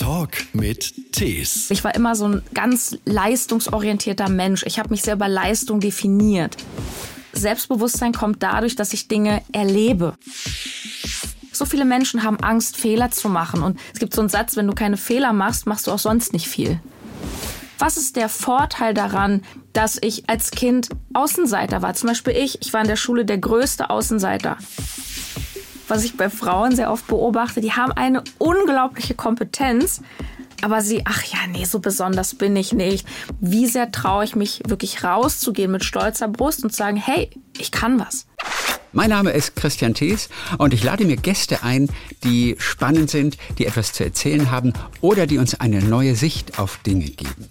Talk mit Tees. Ich war immer so ein ganz leistungsorientierter Mensch. Ich habe mich sehr über Leistung definiert. Selbstbewusstsein kommt dadurch, dass ich Dinge erlebe. So viele Menschen haben Angst, Fehler zu machen. Und es gibt so einen Satz, wenn du keine Fehler machst, machst du auch sonst nicht viel. Was ist der Vorteil daran, dass ich als Kind Außenseiter war? Zum Beispiel ich, ich war in der Schule der größte Außenseiter was ich bei Frauen sehr oft beobachte, die haben eine unglaubliche Kompetenz, aber sie, ach ja, nee, so besonders bin ich nicht. Wie sehr traue ich mich wirklich rauszugehen mit stolzer Brust und zu sagen, hey, ich kann was. Mein Name ist Christian Thees und ich lade mir Gäste ein, die spannend sind, die etwas zu erzählen haben oder die uns eine neue Sicht auf Dinge geben.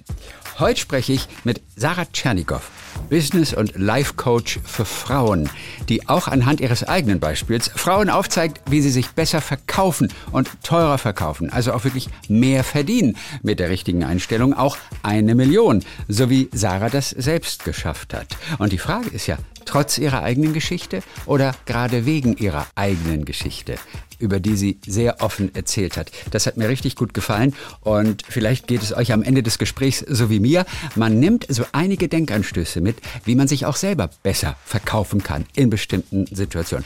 Heute spreche ich mit Sarah Tschernikow, Business- und Life-Coach für Frauen, die auch anhand ihres eigenen Beispiels Frauen aufzeigt, wie sie sich besser verkaufen und teurer verkaufen, also auch wirklich mehr verdienen mit der richtigen Einstellung, auch eine Million, so wie Sarah das selbst geschafft hat. Und die Frage ist ja, trotz ihrer eigenen Geschichte oder gerade wegen ihrer eigenen Geschichte? Über die sie sehr offen erzählt hat. Das hat mir richtig gut gefallen und vielleicht geht es euch am Ende des Gesprächs so wie mir. Man nimmt so einige Denkanstöße mit, wie man sich auch selber besser verkaufen kann in bestimmten Situationen.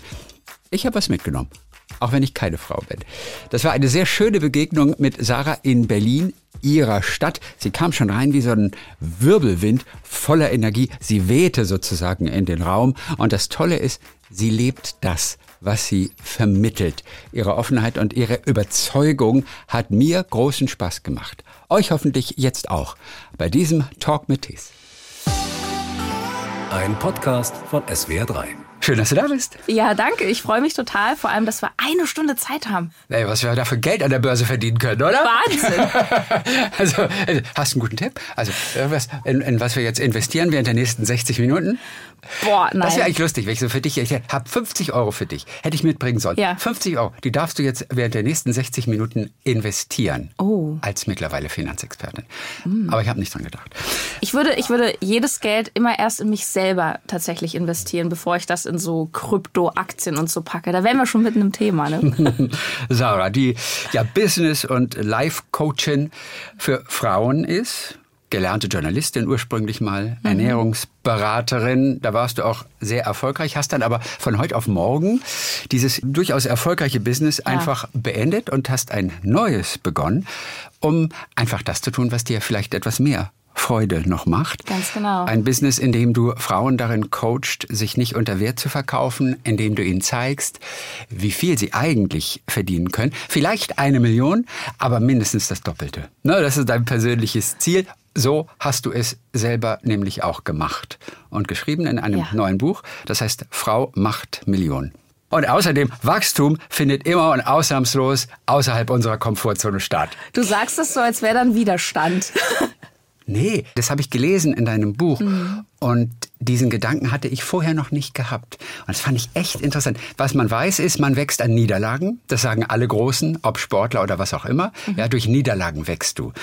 Ich habe was mitgenommen auch wenn ich keine Frau bin. Das war eine sehr schöne Begegnung mit Sarah in Berlin, ihrer Stadt. Sie kam schon rein wie so ein Wirbelwind voller Energie. Sie wehte sozusagen in den Raum. Und das Tolle ist, sie lebt das was sie vermittelt. Ihre Offenheit und ihre Überzeugung hat mir großen Spaß gemacht. Euch hoffentlich jetzt auch bei diesem Talk mit Tees. Ein Podcast von SWR3. Schön, dass du da bist. Ja, danke. Ich freue mich total, vor allem, dass wir eine Stunde Zeit haben. Ey, was wir da für Geld an der Börse verdienen können, oder? Wahnsinn. also, äh, hast du einen guten Tipp? Also, was, in, in was wir jetzt investieren während der nächsten 60 Minuten? Boah, nein. Das wäre eigentlich lustig, wenn ich so für dich, ich habe 50 Euro für dich, hätte ich mitbringen sollen. Ja. 50 Euro, die darfst du jetzt während der nächsten 60 Minuten investieren. Oh. Als mittlerweile Finanzexpertin. Mm. Aber ich habe nicht dran gedacht. Ich würde, ich würde jedes Geld immer erst in mich selber tatsächlich investieren, bevor ich das in so Kryptoaktien und so packe. Da wären wir schon mitten im Thema. Ne? Sarah, die ja Business- und Life-Coachin für Frauen ist gelernte Journalistin ursprünglich mal, mhm. Ernährungsberaterin. Da warst du auch sehr erfolgreich, hast dann aber von heute auf morgen dieses durchaus erfolgreiche Business ja. einfach beendet und hast ein neues begonnen, um einfach das zu tun, was dir vielleicht etwas mehr Freude noch macht. Ganz genau. Ein Business, in dem du Frauen darin coacht, sich nicht unter Wert zu verkaufen, in dem du ihnen zeigst, wie viel sie eigentlich verdienen können. Vielleicht eine Million, aber mindestens das Doppelte. Ne, das ist dein persönliches Ziel. So hast du es selber nämlich auch gemacht und geschrieben in einem ja. neuen Buch. Das heißt, Frau macht Millionen. Und außerdem, Wachstum findet immer und ausnahmslos außerhalb unserer Komfortzone statt. Du sagst es so, als wäre dann Widerstand. Nee, das habe ich gelesen in deinem Buch. Mhm. Und diesen Gedanken hatte ich vorher noch nicht gehabt. Und das fand ich echt interessant. Was man weiß, ist, man wächst an Niederlagen. Das sagen alle Großen, ob Sportler oder was auch immer. Mhm. Ja, durch Niederlagen wächst du.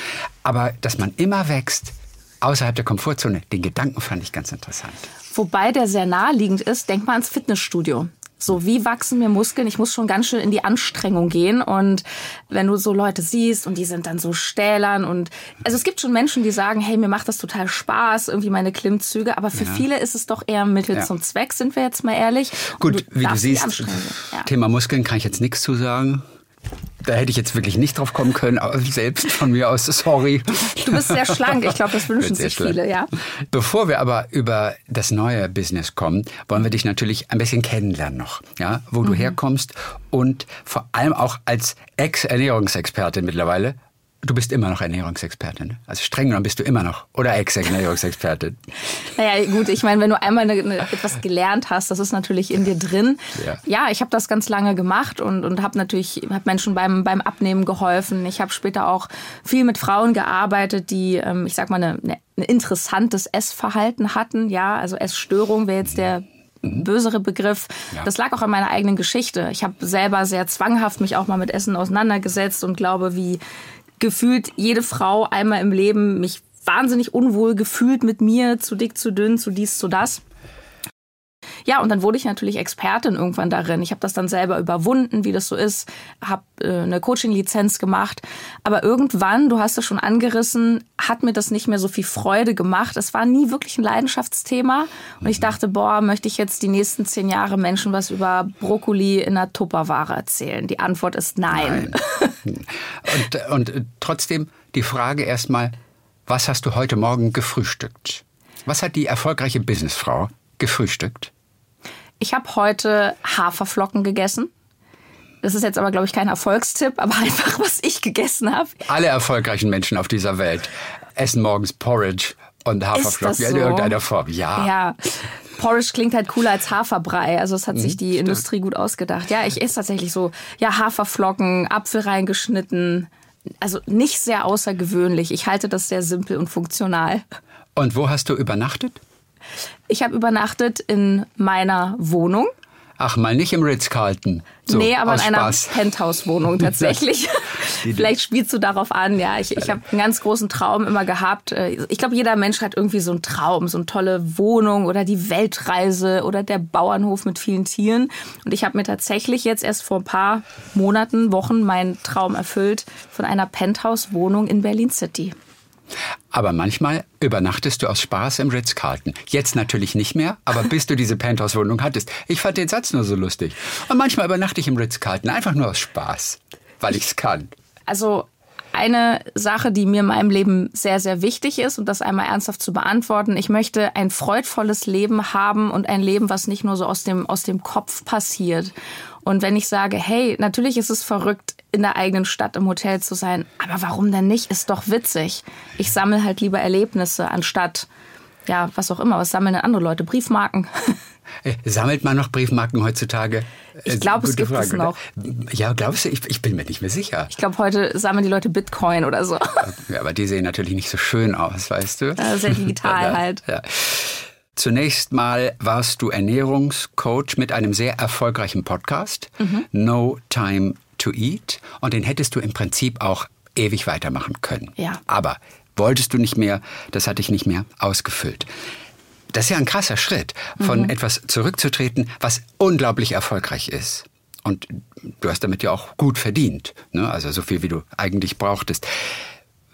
Aber dass man immer wächst, außerhalb der Komfortzone, den Gedanken fand ich ganz interessant. Wobei der sehr naheliegend ist, denk mal ans Fitnessstudio. So, wie wachsen mir Muskeln? Ich muss schon ganz schön in die Anstrengung gehen. Und wenn du so Leute siehst und die sind dann so stählern und also es gibt schon Menschen, die sagen, hey, mir macht das total Spaß, irgendwie meine Klimmzüge. Aber für ja. viele ist es doch eher Mittel ja. zum Zweck, sind wir jetzt mal ehrlich. Gut, du wie du siehst, ja. Thema Muskeln kann ich jetzt nichts zu sagen. Da hätte ich jetzt wirklich nicht drauf kommen können, selbst von mir aus, sorry. Du bist sehr schlank, ich glaube, das wünschen sich schlank. viele, ja. Bevor wir aber über das neue Business kommen, wollen wir dich natürlich ein bisschen kennenlernen noch, ja, wo mhm. du herkommst und vor allem auch als Ex-Ernährungsexpertin mittlerweile, Du bist immer noch Ernährungsexpertin. Ne? Also streng genommen bist du immer noch. Oder Ex-Ernährungsexpertin. naja, gut, ich meine, wenn du einmal eine, eine, etwas gelernt hast, das ist natürlich in dir drin. Ja, ja ich habe das ganz lange gemacht und, und habe natürlich hab Menschen beim, beim Abnehmen geholfen. Ich habe später auch viel mit Frauen gearbeitet, die, ähm, ich sag mal, eine, eine, ein interessantes Essverhalten hatten. Ja, also Essstörung wäre jetzt der bösere Begriff. Ja. Das lag auch an meiner eigenen Geschichte. Ich habe selber sehr zwanghaft mich auch mal mit Essen auseinandergesetzt und glaube, wie gefühlt jede Frau einmal im Leben mich wahnsinnig unwohl gefühlt mit mir, zu dick, zu dünn, zu dies, zu das. Ja, und dann wurde ich natürlich Expertin irgendwann darin. Ich habe das dann selber überwunden, wie das so ist, habe äh, eine Coaching-Lizenz gemacht. Aber irgendwann, du hast es schon angerissen, hat mir das nicht mehr so viel Freude gemacht. Es war nie wirklich ein Leidenschaftsthema. Und ich dachte, boah, möchte ich jetzt die nächsten zehn Jahre Menschen was über Brokkoli in einer Tupperware erzählen? Die Antwort ist nein. nein. und, und trotzdem die Frage erstmal, was hast du heute Morgen gefrühstückt? Was hat die erfolgreiche Businessfrau gefrühstückt? Ich habe heute Haferflocken gegessen. Das ist jetzt aber, glaube ich, kein Erfolgstipp, aber einfach, was ich gegessen habe. Alle erfolgreichen Menschen auf dieser Welt essen morgens Porridge und Haferflocken so? in irgendeiner Form. Ja. Ja. Porridge klingt halt cooler als Haferbrei. Also es hat sich mhm, die Stimmt. Industrie gut ausgedacht. Ja, ich esse tatsächlich so, ja, Haferflocken, Apfel reingeschnitten. Also nicht sehr außergewöhnlich. Ich halte das sehr simpel und funktional. Und wo hast du übernachtet? Ich habe übernachtet in meiner Wohnung. Ach, mal nicht im Ritz-Carlton. So, nee, aber in einer Penthouse-Wohnung tatsächlich. Vielleicht spielst du darauf an, ja. Ich, ich habe einen ganz großen Traum immer gehabt. Äh, ich glaube, jeder Mensch hat irgendwie so einen Traum, so eine tolle Wohnung oder die Weltreise oder der Bauernhof mit vielen Tieren. Und ich habe mir tatsächlich jetzt erst vor ein paar Monaten, Wochen meinen Traum erfüllt von einer Penthouse-Wohnung in Berlin City. Aber manchmal übernachtest du aus Spaß im Ritz-Carlton. Jetzt natürlich nicht mehr, aber bis du diese Penthouse-Wohnung hattest. Ich fand den Satz nur so lustig. Und manchmal übernachte ich im Ritz-Carlton, einfach nur aus Spaß, weil ich es kann. Also eine Sache, die mir in meinem Leben sehr, sehr wichtig ist und das einmal ernsthaft zu beantworten. Ich möchte ein freudvolles Leben haben und ein Leben, was nicht nur so aus dem, aus dem Kopf passiert. Und wenn ich sage, hey, natürlich ist es verrückt, in der eigenen Stadt im Hotel zu sein, aber warum denn nicht? Ist doch witzig. Ich sammle halt lieber Erlebnisse anstatt, ja, was auch immer. Was sammeln denn andere Leute? Briefmarken. Äh, sammelt man noch Briefmarken heutzutage? Ich äh, glaube, es gibt Frage, es noch. Ja, glaubst du? Ich, ich, bin mir nicht mehr sicher. Ich glaube, heute sammeln die Leute Bitcoin oder so. Ja, aber die sehen natürlich nicht so schön aus, weißt du? Ja, sehr digital ja, halt. Ja. Zunächst mal warst du Ernährungscoach mit einem sehr erfolgreichen Podcast, mhm. No Time to Eat. Und den hättest du im Prinzip auch ewig weitermachen können. Ja. Aber wolltest du nicht mehr, das hatte ich nicht mehr ausgefüllt. Das ist ja ein krasser Schritt, von mhm. etwas zurückzutreten, was unglaublich erfolgreich ist. Und du hast damit ja auch gut verdient, ne? also so viel, wie du eigentlich brauchtest.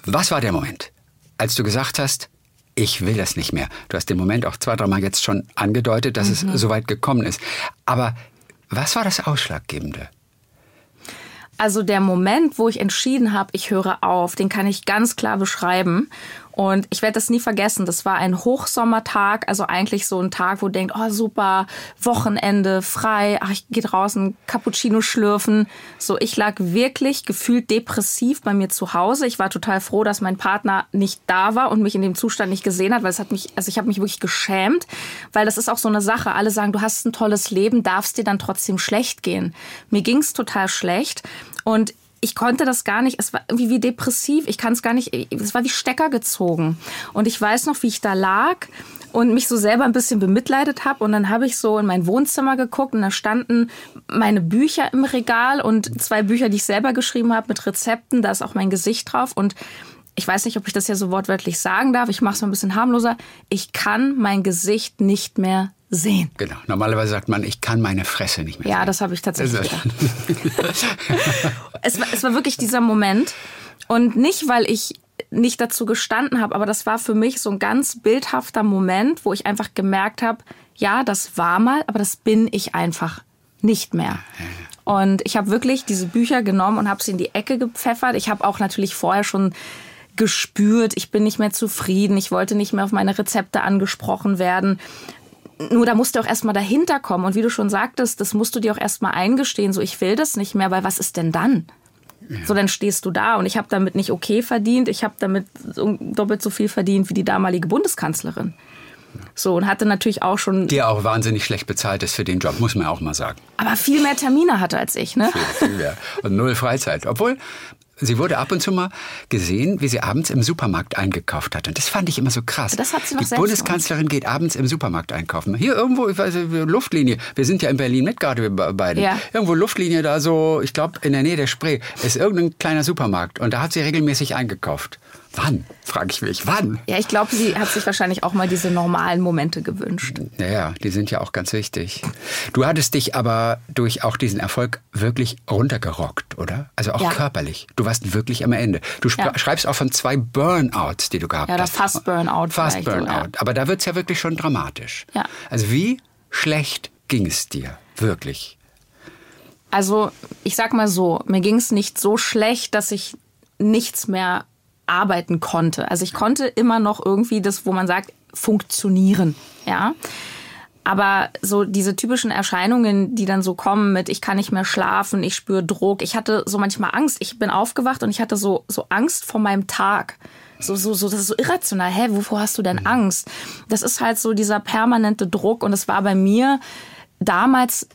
Was war der Moment, als du gesagt hast, ich will das nicht mehr. Du hast den Moment auch zwei, dreimal jetzt schon angedeutet, dass mhm. es so weit gekommen ist. Aber was war das Ausschlaggebende? Also der Moment, wo ich entschieden habe, ich höre auf, den kann ich ganz klar beschreiben. Und ich werde das nie vergessen. Das war ein Hochsommertag, also eigentlich so ein Tag, wo du denkst, oh super, Wochenende, frei, ach, ich gehe draußen Cappuccino schlürfen. So, ich lag wirklich gefühlt depressiv bei mir zu Hause. Ich war total froh, dass mein Partner nicht da war und mich in dem Zustand nicht gesehen hat, weil es hat mich, also ich habe mich wirklich geschämt, weil das ist auch so eine Sache. Alle sagen, du hast ein tolles Leben, darfst dir dann trotzdem schlecht gehen. Mir ging's total schlecht und ich konnte das gar nicht, es war irgendwie wie depressiv, ich kann es gar nicht, es war wie Stecker gezogen. Und ich weiß noch, wie ich da lag und mich so selber ein bisschen bemitleidet habe. Und dann habe ich so in mein Wohnzimmer geguckt und da standen meine Bücher im Regal und zwei Bücher, die ich selber geschrieben habe mit Rezepten. Da ist auch mein Gesicht drauf. Und ich weiß nicht, ob ich das ja so wortwörtlich sagen darf. Ich mache es mal ein bisschen harmloser. Ich kann mein Gesicht nicht mehr sehen. Genau. Normalerweise sagt man, ich kann meine Fresse nicht mehr ja, sehen. Ja, das habe ich tatsächlich es, war, es war wirklich dieser Moment. Und nicht, weil ich nicht dazu gestanden habe, aber das war für mich so ein ganz bildhafter Moment, wo ich einfach gemerkt habe, ja, das war mal, aber das bin ich einfach nicht mehr. Und ich habe wirklich diese Bücher genommen und habe sie in die Ecke gepfeffert. Ich habe auch natürlich vorher schon gespürt, ich bin nicht mehr zufrieden, ich wollte nicht mehr auf meine Rezepte angesprochen werden. Nur da musst du auch erstmal dahinter kommen. Und wie du schon sagtest, das musst du dir auch erstmal eingestehen. So, ich will das nicht mehr, weil was ist denn dann? So, dann stehst du da und ich habe damit nicht okay verdient. Ich habe damit so, doppelt so viel verdient wie die damalige Bundeskanzlerin. So, und hatte natürlich auch schon. Der auch wahnsinnig schlecht bezahlt ist für den Job, muss man auch mal sagen. Aber viel mehr Termine hatte als ich, ne? Viel, viel mehr. Und null Freizeit. Obwohl, Sie wurde ab und zu mal gesehen, wie sie abends im Supermarkt eingekauft hat. Und das fand ich immer so krass. Das hat sie noch Die Bundeskanzlerin geht abends im Supermarkt einkaufen. Hier irgendwo, ich weiß nicht, Luftlinie. Wir sind ja in Berlin mit gerade beide. Ja. Irgendwo Luftlinie da so, ich glaube in der Nähe der Spree, ist irgendein kleiner Supermarkt. Und da hat sie regelmäßig eingekauft. Wann? frage ich mich. Wann? Ja, ich glaube, sie hat sich wahrscheinlich auch mal diese normalen Momente gewünscht. Naja, die sind ja auch ganz wichtig. Du hattest dich aber durch auch diesen Erfolg wirklich runtergerockt, oder? Also auch Ja. körperlich. Du warst wirklich am Ende. Du Ja. schreibst auch von zwei Burnouts, die du gehabt Ja, oder hast. fast Burnout Fast Burnout. ja. Aber da wird's ja wirklich schon dramatisch. Ja. Also wie schlecht ging es dir? Wirklich? Also, ich sag mal so, mir ging es nicht so schlecht, dass ich nichts mehr arbeiten konnte. Also ich konnte immer noch irgendwie das, wo man sagt, funktionieren, ja. Aber so diese typischen Erscheinungen, die dann so kommen mit, ich kann nicht mehr schlafen, ich spüre Druck. Ich hatte so manchmal Angst. Ich bin aufgewacht und ich hatte so, so Angst vor meinem Tag. So, so, so, das ist so irrational. Hä, wovor hast du denn Angst? Das ist halt so dieser permanente Druck und es war bei mir damals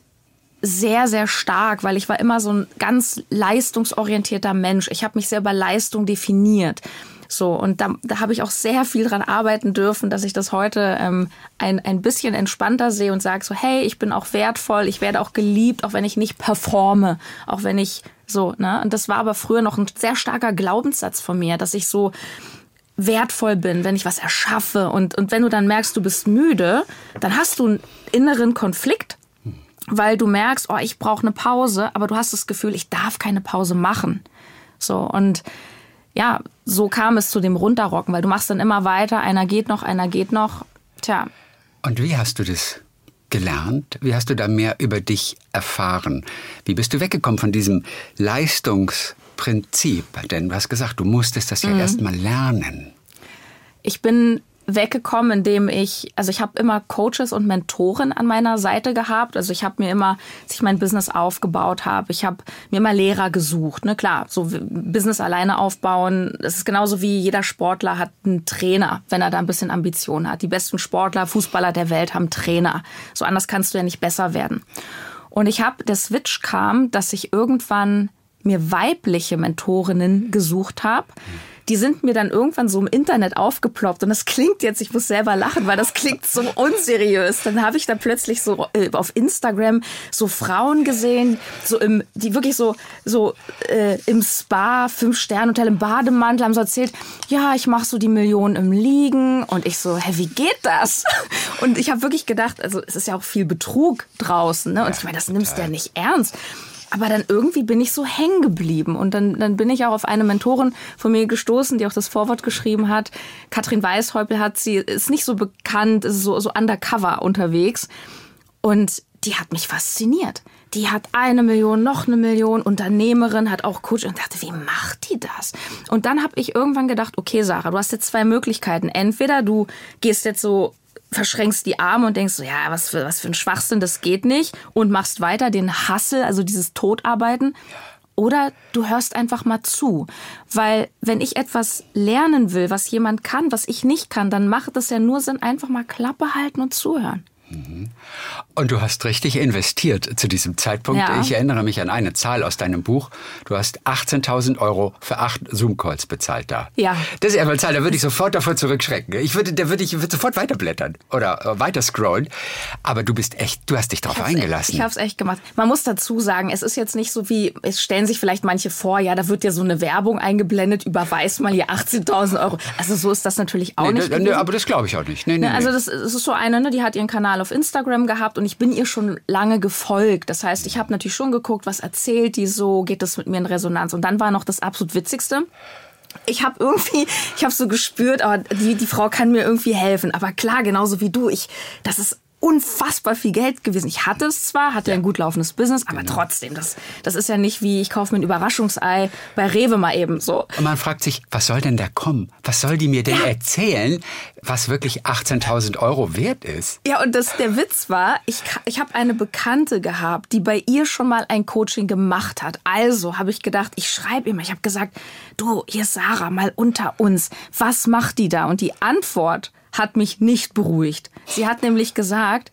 sehr, sehr stark, weil ich war immer so ein ganz leistungsorientierter Mensch. Ich habe mich sehr über Leistung definiert. So, und da, da habe ich auch sehr viel dran arbeiten dürfen, dass ich das heute ähm, ein, ein bisschen entspannter sehe und sage so, hey, ich bin auch wertvoll, ich werde auch geliebt, auch wenn ich nicht performe, auch wenn ich so, ne? Und das war aber früher noch ein sehr starker Glaubenssatz von mir, dass ich so wertvoll bin, wenn ich was erschaffe. Und, und wenn du dann merkst, du bist müde, dann hast du einen inneren Konflikt, weil du merkst, oh, ich brauche eine Pause, aber du hast das Gefühl, ich darf keine Pause machen. So, und ja, so kam es zu dem Runterrocken, weil du machst dann immer weiter, einer geht noch, einer geht noch. Tja, Und wie hast du das gelernt? Wie hast du da mehr über dich erfahren? Wie bist du weggekommen von diesem Leistungsprinzip? Denn du hast gesagt, du musstest das ja erst mal lernen. ich bin weggekommen, indem ich, also ich habe immer Coaches und Mentoren an meiner Seite gehabt. Also ich habe mir immer, als ich mein Business aufgebaut habe, ich habe mir immer Lehrer gesucht. Ne, klar, so Business alleine aufbauen, das ist genauso wie jeder Sportler hat einen Trainer, wenn er da ein bisschen Ambition hat. Die besten Sportler, Fußballer der Welt haben Trainer. So anders kannst du ja nicht besser werden. Und ich habe, der Switch kam, dass ich irgendwann mir weibliche Mentorinnen gesucht habe. Die sind mir dann irgendwann so im Internet aufgeploppt und das klingt jetzt, ich muss selber lachen, weil das klingt so unseriös. Dann habe ich da plötzlich so äh, auf Instagram so Frauen gesehen, so im, die wirklich so so äh, im Spa, fünf Sterne Hotel im Bademantel haben so erzählt, ja, ich mache so die Millionen im Liegen und ich so, hä, wie geht das? Und ich habe wirklich gedacht, also es ist ja auch viel Betrug draußen, ne? Und ich meine, das nimmst du ja nicht ernst. Aber dann irgendwie bin ich so hängen geblieben. Und dann, dann bin ich auch auf eine Mentorin von mir gestoßen, die auch das Vorwort geschrieben hat. Katrin Weishäupel hat sie, ist nicht so bekannt, ist so, so undercover unterwegs. Und die hat mich fasziniert. Die hat eine Million, noch eine Million, Unternehmerin, hat auch Coach und dachte, wie macht die das? Und dann habe ich irgendwann gedacht, okay, Sarah, du hast jetzt zwei Möglichkeiten. Entweder du gehst jetzt so verschränkst die Arme und denkst so, ja, was für, was für ein Schwachsinn, das geht nicht und machst weiter den Hassel, also dieses Todarbeiten. Oder du hörst einfach mal zu. Weil wenn ich etwas lernen will, was jemand kann, was ich nicht kann, dann macht es ja nur Sinn, einfach mal Klappe halten und zuhören. Und du hast richtig investiert zu diesem Zeitpunkt. Ja. Ich erinnere mich an eine Zahl aus deinem Buch. Du hast 18.000 Euro für acht Zoom-Calls bezahlt da. Ja. Das ist ja eine Zahl, da würde ich sofort davor zurückschrecken. Ich würde, da würde ich würde sofort weiterblättern oder äh, weiter scrollen. Aber du bist echt, du hast dich darauf eingelassen. Ich habe es echt gemacht. Man muss dazu sagen, es ist jetzt nicht so wie, es stellen sich vielleicht manche vor, ja, da wird ja so eine Werbung eingeblendet, überweist mal hier 18.000 Euro. Also so ist das natürlich auch nee, nicht. nee, aber das glaube ich auch nicht. Nee, nee, Ne, also nee. das, das ist so eine, ne, die hat ihren Kanal auf Instagram gehabt und ich bin ihr schon lange gefolgt. Das heißt, ich habe natürlich schon geguckt, was erzählt die so, geht das mit mir in Resonanz. Und dann war noch das absolut Witzigste. Ich habe irgendwie, ich habe so gespürt, aber die, die Frau kann mir irgendwie helfen. Aber klar, genauso wie du, ich, das ist unfassbar viel Geld gewesen. Ich hatte es zwar, hatte ein gut laufendes Business, aber Genau. trotzdem, das, das ist ja nicht wie, ich kaufe mir ein Überraschungsei bei Rewe mal eben so. Und man fragt sich, was soll denn da kommen? Was soll die mir denn erzählen, was wirklich 18.000 Euro wert ist? Ja, und das, der Witz war, ich, ich habe eine Bekannte gehabt, die bei ihr schon mal ein Coaching gemacht hat. Also habe ich gedacht, ich schreibe ihr mal. Ich habe gesagt, du, hier ist Sarah, mal unter uns. Was macht die da? Und die Antwort hat mich nicht beruhigt. Sie hat nämlich gesagt,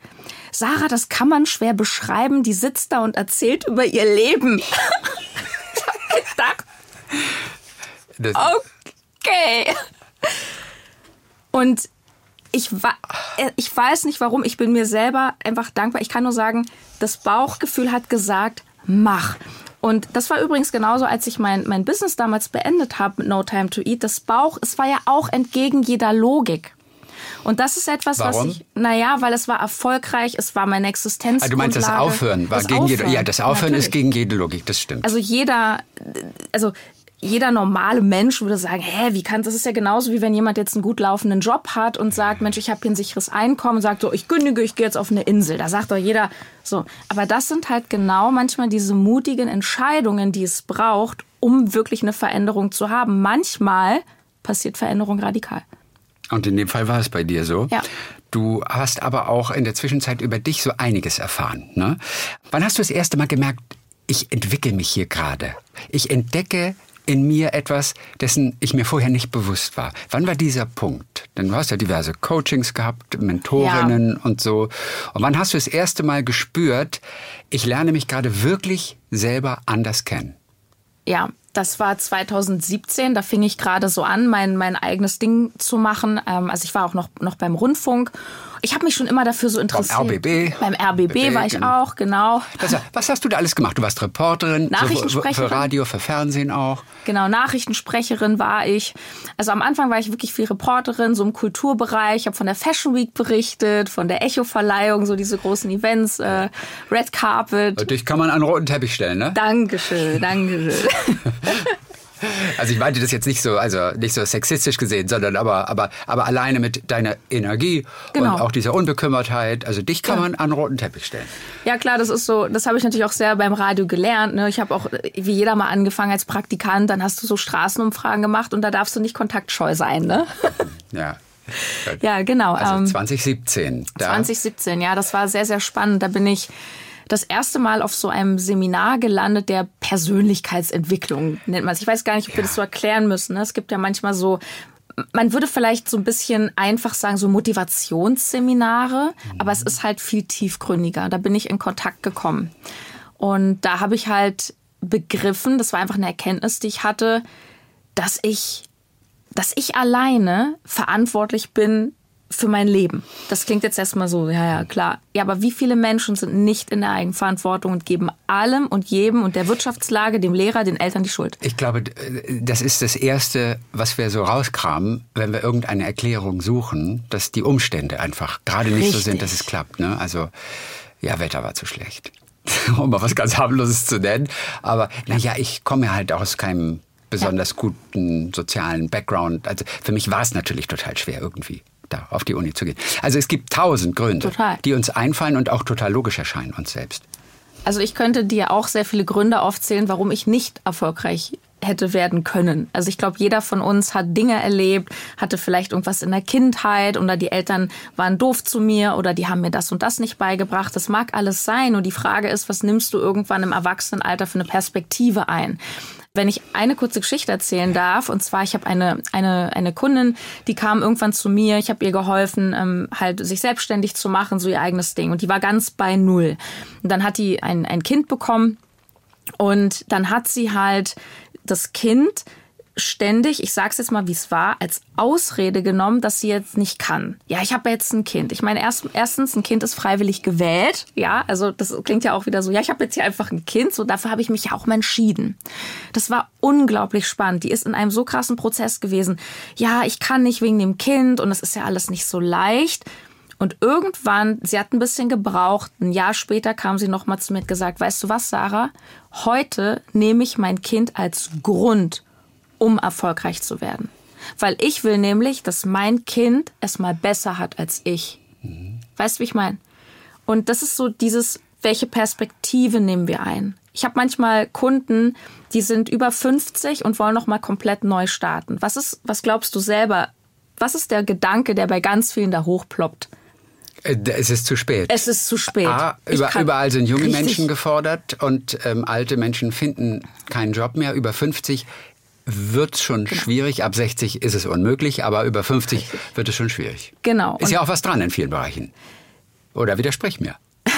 Sarah, das kann man schwer beschreiben. Die sitzt da und erzählt über ihr Leben. ich gedacht, okay. Und ich, ich weiß nicht warum, ich bin mir selber einfach dankbar. Ich kann nur sagen, das Bauchgefühl hat gesagt, mach. Und Und das war übrigens genauso, als ich mein, mein Business damals beendet habe mit No Time to Eat. Das Bauch, es war ja auch entgegen jeder Logik. Und das ist etwas, Warum? was ich, naja, weil es war erfolgreich, es war meine Existenz. Ah, du meinst das Aufhören war das gegen Aufhören, jede, ja, das Aufhören natürlich. ist gegen jede Logik, das stimmt. Also jeder, also jeder normale Mensch würde sagen, hä, wie kann das ist ja genauso wie wenn jemand jetzt einen gut laufenden Job hat und sagt, Mensch, ich habe hier ein sicheres Einkommen und sagt so, ich kündige, ich gehe jetzt auf eine Insel. Da sagt doch jeder so, aber das sind halt genau manchmal diese mutigen Entscheidungen, die es braucht, um wirklich eine Veränderung zu haben. Manchmal passiert Veränderung radikal. Und in dem Fall war es bei dir so. Ja. Du hast aber auch in der Zwischenzeit über dich so einiges erfahren. Ne? Wann hast du das erste Mal gemerkt, ich entwickle mich hier gerade? Ich entdecke in mir etwas, dessen ich mir vorher nicht bewusst war. Wann war dieser Punkt? Denn du hast ja diverse Coachings gehabt, Mentorinnen und so. Und wann hast du das erste Mal gespürt, ich lerne mich gerade wirklich selber anders kennen? Ja, das war 2017, da fing ich gerade so an, mein, mein eigenes Ding zu machen. Ähm, also ich war auch noch, noch beim Rundfunk. Ich habe mich schon immer dafür so interessiert. RBB. Beim RBB war ich genau. auch, genau. Was, was hast du da alles gemacht? Du warst Reporterin, so für, Nachrichtensprecherin. Radio, für Fernsehen auch. Genau, Nachrichtensprecherin war ich. Also am Anfang war ich wirklich viel Reporterin, so im Kulturbereich. Ich habe von der Fashion Week berichtet, von der Echo-Verleihung, so diese großen Events, äh, Red Carpet. Dich kann man an roten Teppich stellen, ne? Dankeschön, Dankeschön. Also ich meinte das jetzt nicht so, also nicht so sexistisch gesehen, sondern aber, aber, aber alleine mit deiner Energie Genau. und auch dieser Unbekümmertheit. Also dich kann Ja. man an roten Teppich stellen. Ja klar, das ist so, das habe ich natürlich auch sehr beim Radio gelernt. Ne? Ich habe auch wie jeder mal angefangen als Praktikant, dann hast du so Straßenumfragen gemacht und da darfst du nicht kontaktscheu sein. Ne? Ja. ja, genau. Also ähm, 2017. Da 2017, ja, das war sehr, sehr spannend. Da bin ich das erste Mal auf so einem Seminar gelandet, der Persönlichkeitsentwicklung nennt man es. Ich weiß gar nicht, ob wir das so erklären müssen. Ne? Es gibt ja manchmal so, man würde vielleicht so ein bisschen einfach sagen, so Motivationsseminare, aber es ist halt viel tiefgründiger. Da bin ich in Kontakt gekommen. Und da habe ich halt begriffen, das war einfach eine Erkenntnis, die ich hatte, dass ich, dass ich alleine verantwortlich bin für mein Leben. Das klingt jetzt erstmal so, ja, ja, klar. Ja, aber wie viele Menschen sind nicht in der Eigenverantwortung und geben allem und jedem und der Wirtschaftslage, dem Lehrer, den Eltern die Schuld? Ich glaube, das ist das Erste, was wir so rauskramen, wenn wir irgendeine Erklärung suchen, dass die Umstände einfach gerade nicht so sind, Richtig. dass es klappt. Ne? Also, ja, Wetter war zu schlecht. um mal was ganz harmloses zu nennen. Aber naja, ich komme ja halt aus keinem besonders guten sozialen Background. Also für mich war es natürlich total schwer irgendwie da auf die Uni zu gehen. Also es gibt tausend Gründe, Total. die uns einfallen und auch total logisch erscheinen uns selbst. Also ich könnte dir auch sehr viele Gründe aufzählen, warum ich nicht erfolgreich hätte werden können. Also ich glaube, jeder von uns hat Dinge erlebt, hatte vielleicht irgendwas in der Kindheit oder die Eltern waren doof zu mir oder die haben mir das und das nicht beigebracht. Das mag alles sein. Und die Frage ist, was nimmst du irgendwann im Erwachsenenalter für eine Perspektive ein? Wenn ich eine kurze Geschichte erzählen darf, und zwar, ich habe eine, eine, eine Kundin, die kam irgendwann zu mir, ich habe ihr geholfen, ähm, halt sich selbstständig zu machen, so ihr eigenes Ding. Und die war ganz bei Null. Und dann hat die ein, ein Kind bekommen und dann hat sie halt das Kind ständig, ich sag's jetzt mal, wie es war, als Ausrede genommen, dass sie jetzt nicht kann. Ja, ich habe jetzt ein Kind. Ich meine, erst, erstens, ein Kind ist freiwillig gewählt. Ja, also das klingt ja auch wieder so, ja, ich habe jetzt hier einfach ein Kind, so dafür habe ich mich ja auch mal entschieden. Das war unglaublich spannend. Die ist in einem so krassen Prozess gewesen. Ja, ich kann nicht wegen dem Kind und das ist ja alles nicht so leicht. Und irgendwann, sie hat ein bisschen gebraucht, ein Jahr später kam sie nochmal zu mir und gesagt, weißt du was, Sarah, heute nehme ich mein Kind als Grund, um erfolgreich zu werden. Weil ich will nämlich, dass mein Kind es mal besser hat als ich. Weißt du, wie ich meine? Und das ist so dieses, welche Perspektive nehmen wir ein? Ich habe manchmal Kunden, die sind über 50 und wollen noch mal komplett neu starten. Was ist, was glaubst du selber? Was ist der Gedanke, der bei ganz vielen da hochploppt? Äh, Es ist zu spät. Es ist zu spät. A, über, überall sind junge Richtig. Menschen gefordert und ähm, alte Menschen finden keinen Job mehr. Über 50 wird es schon Genau. schwierig. Ab 60 ist es unmöglich, aber über 50 wird es schon schwierig. Genau. Ist Und- ja auch was dran in vielen Bereichen. Oder widersprich mir.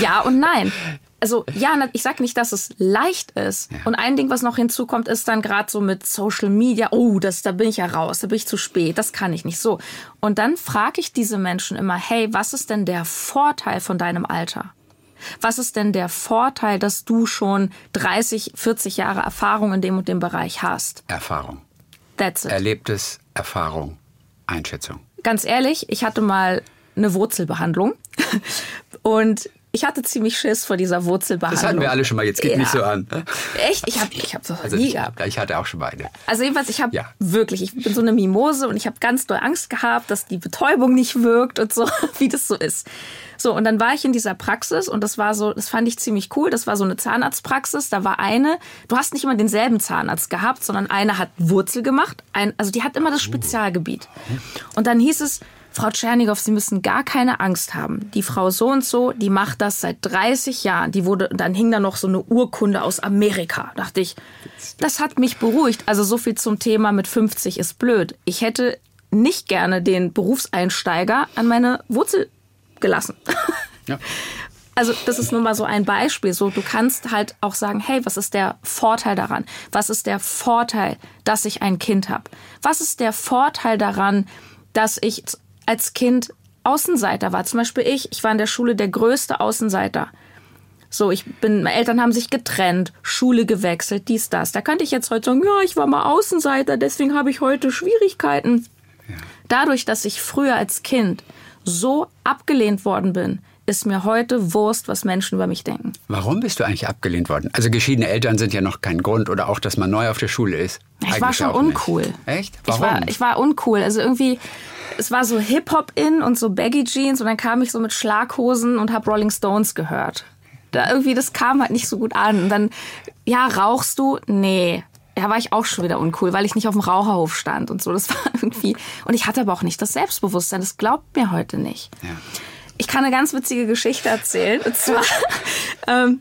Ja und nein. Also ja, ich sage nicht, dass es leicht ist. Und ein Ding, was noch hinzukommt, ist dann gerade so mit Social Media. Oh, das, da bin ich ja raus, da bin ich zu spät, das kann ich nicht so. Und dann frage ich diese Menschen immer, hey, was ist denn der Vorteil von deinem Alter? Was ist denn der Vorteil, dass du schon 30, 40 Jahre Erfahrung in dem und dem Bereich hast? Erfahrung. That's it. Erlebtes, Erfahrung, Einschätzung. Ganz ehrlich, ich hatte mal eine Wurzelbehandlung und ich hatte ziemlich Schiss vor dieser Wurzelbehandlung. Das hatten wir alle schon mal, jetzt geht Ja. mich so an. Echt? Ich habe ich hab das Also nie ich, gehabt. ich hatte auch schon mal eine. Also jedenfalls, ich habe Ja. wirklich, ich bin so eine Mimose und ich habe ganz doll Angst gehabt, dass die Betäubung nicht wirkt und so, wie das so ist. So, und dann war ich in dieser Praxis und das war so, das fand ich ziemlich cool. Das war so eine Zahnarztpraxis. Da war eine, du hast nicht immer denselben Zahnarzt gehabt, sondern eine hat Wurzel gemacht. Ein, also die hat immer das Spezialgebiet. Und dann hieß es, Frau Tschernigow, Sie müssen gar keine Angst haben. Die Frau so und so, die macht das seit 30 Jahren. Die wurde, dann hing da noch so eine Urkunde aus Amerika. Dachte ich, das hat mich beruhigt. Also so viel zum Thema mit 50 ist blöd. Ich hätte nicht gerne den Berufseinsteiger an meine Wurzel gelassen. Ja. Also das ist nur mal so ein Beispiel. So, du kannst halt auch sagen, hey, was ist der Vorteil daran? Was ist der Vorteil, dass ich ein Kind habe? Was ist der Vorteil daran, dass ich als Kind Außenseiter war? Zum Beispiel ich, ich war in der Schule der größte Außenseiter. So, ich bin, meine Eltern haben sich getrennt, Schule gewechselt, dies, das. Da könnte ich jetzt heute sagen, ja, ich war mal Außenseiter, deswegen habe ich heute Schwierigkeiten. Dadurch, dass ich früher als Kind so abgelehnt worden bin, ist mir heute Wurst, was Menschen über mich denken. Warum bist du eigentlich abgelehnt worden? Also geschiedene Eltern sind ja noch kein Grund oder auch, dass man neu auf der Schule ist. Ich war schon auch nicht. uncool. Echt? Ich Warum? war, ich war uncool. Also irgendwie, es war so Hip-Hop in und so Baggy Jeans und dann kam ich so mit Schlaghosen und hab Rolling Stones gehört. Da irgendwie, das kam halt nicht so gut an. Und dann, ja, rauchst du? Nee. Ja, war ich auch schon wieder uncool, weil ich nicht auf dem Raucherhof stand und so. Das war irgendwie. Und ich hatte aber auch nicht das Selbstbewusstsein. Das glaubt mir heute nicht. Ja. Ich kann eine ganz witzige Geschichte erzählen. Und zwar, ähm,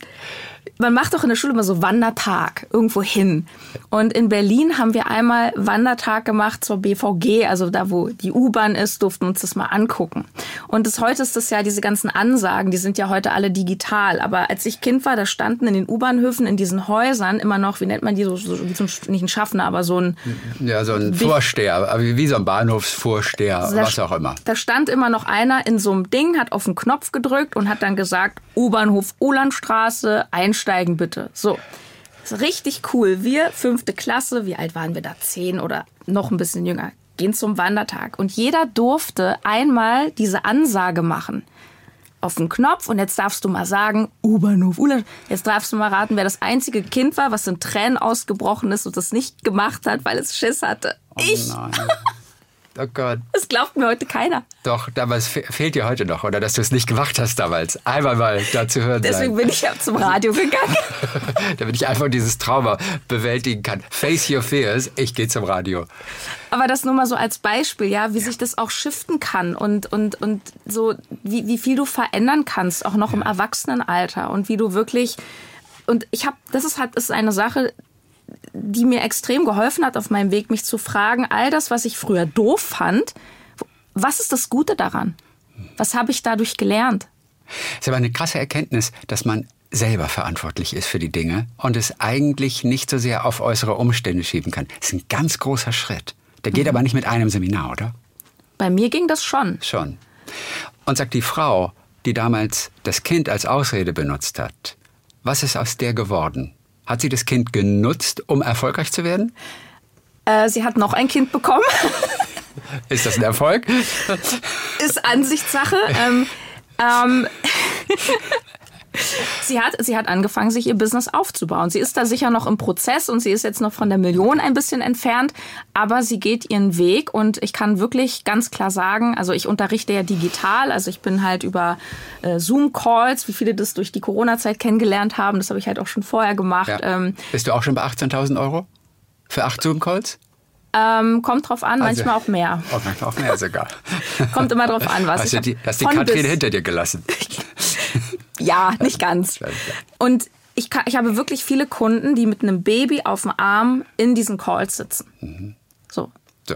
man macht doch in der Schule immer so Wandertag irgendwo hin. Und in Berlin haben wir einmal Wandertag gemacht zur BVG, also da, wo die U-Bahn ist, durften uns das mal angucken. Und das, heute ist das ja, diese ganzen Ansagen, die sind ja heute alle digital. Aber als ich Kind war, da standen in den U-Bahnhöfen, in diesen Häusern immer noch, wie nennt man die, so, so nicht ein Schaffner, aber so ein Ja, so ein Vorsteher, wie so ein Bahnhofsvorsteher, Also was auch immer. Da stand immer noch einer in so einem Ding, hat auf den Knopf gedrückt und hat dann gesagt, U-Bahnhof Olandstraße, einsteigen bitte. So. Richtig cool. Wir, fünfte Klasse, wie alt waren wir da? Zehn oder noch ein bisschen jünger, gehen zum Wandertag. Und jeder durfte einmal diese Ansage machen. Auf den Knopf und jetzt darfst du mal sagen, U-Bahnhof. Jetzt darfst du mal raten, wer das einzige Kind war, was in Tränen ausgebrochen ist und das nicht gemacht hat, weil es Schiss hatte. ich. Nein. Oh Gott. Das glaubt mir heute keiner. Doch, es fe- fehlt dir heute noch, oder dass du es nicht gemacht hast damals. Einmal mal dazu hören Deswegen sein, bin ich ja zum Radio gegangen. damit ich einfach dieses Trauma bewältigen kann. Face your fears, ich gehe zum Radio. Aber das nur mal so als Beispiel, ja, wie sich das auch shiften kann und, und, und so, wie, wie viel du verändern kannst, auch noch im Erwachsenenalter und wie du wirklich, und ich habe, das ist halt, das ist eine Sache, die mir extrem geholfen hat auf meinem Weg, mich zu fragen, all das, was ich früher doof fand, was ist das Gute daran? Was habe ich dadurch gelernt? ist aber eine krasse Erkenntnis, dass man selber verantwortlich ist für die Dinge und es eigentlich nicht so sehr auf äußere Umstände schieben kann. Das ist ein ganz großer Schritt. Der geht aber nicht mit einem Seminar, oder? Bei mir ging das schon. Schon. Und sagt die Frau, die damals das Kind als Ausrede benutzt hat, was ist aus der geworden? Hat sie das Kind genutzt, um erfolgreich zu werden? Äh, sie hat noch ein Kind bekommen. Ist das ein Erfolg? ist Ansichtssache. ähm, ähm, sie, hat, sie hat angefangen, sich ihr Business aufzubauen. Sie ist da sicher noch im Prozess und sie ist jetzt noch von der Million ein bisschen entfernt, aber sie geht ihren Weg und ich kann wirklich ganz klar sagen, also ich unterrichte ja digital, also ich bin halt über äh, Zoom-Calls, wie viele das durch die Corona-Zeit kennengelernt haben, das habe ich halt auch schon vorher gemacht. Ja. Ähm, Bist du auch schon bei 18.000 Euro? Für acht Zoom-Calls? ähm, kommt drauf an, Also- manchmal auch mehr. Oh, manchmal auch mehr sogar. Kommt immer drauf an, was Hast ich du die, hast die Katrin bis. hinter dir gelassen? Ja, nicht ganz. Und ich, kann, ich habe wirklich viele Kunden, die mit einem Baby auf dem Arm in diesen Calls sitzen. Mhm. So. So.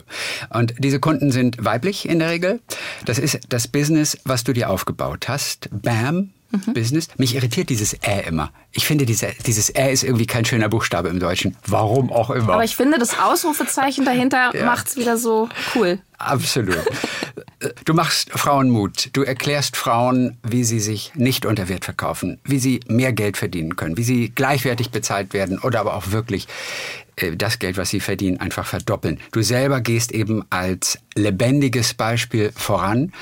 Und diese Kunden sind weiblich in der Regel. Das ist das Business, was du dir aufgebaut hast. BAM. Mhm. Business. Mich irritiert dieses Ä immer. Ich finde, diese, dieses Ä ist irgendwie kein schöner Buchstabe im Deutschen. Warum auch immer. Aber ich finde, das Ausrufezeichen dahinter Ja. macht's wieder so cool. Absolut. Du machst Frauen Mut. Du erklärst Frauen, wie sie sich nicht unter Wert verkaufen, wie sie mehr Geld verdienen können, wie sie gleichwertig bezahlt werden oder aber auch wirklich äh, das Geld, was sie verdienen, einfach verdoppeln. Du selber gehst eben als lebendiges Beispiel voran.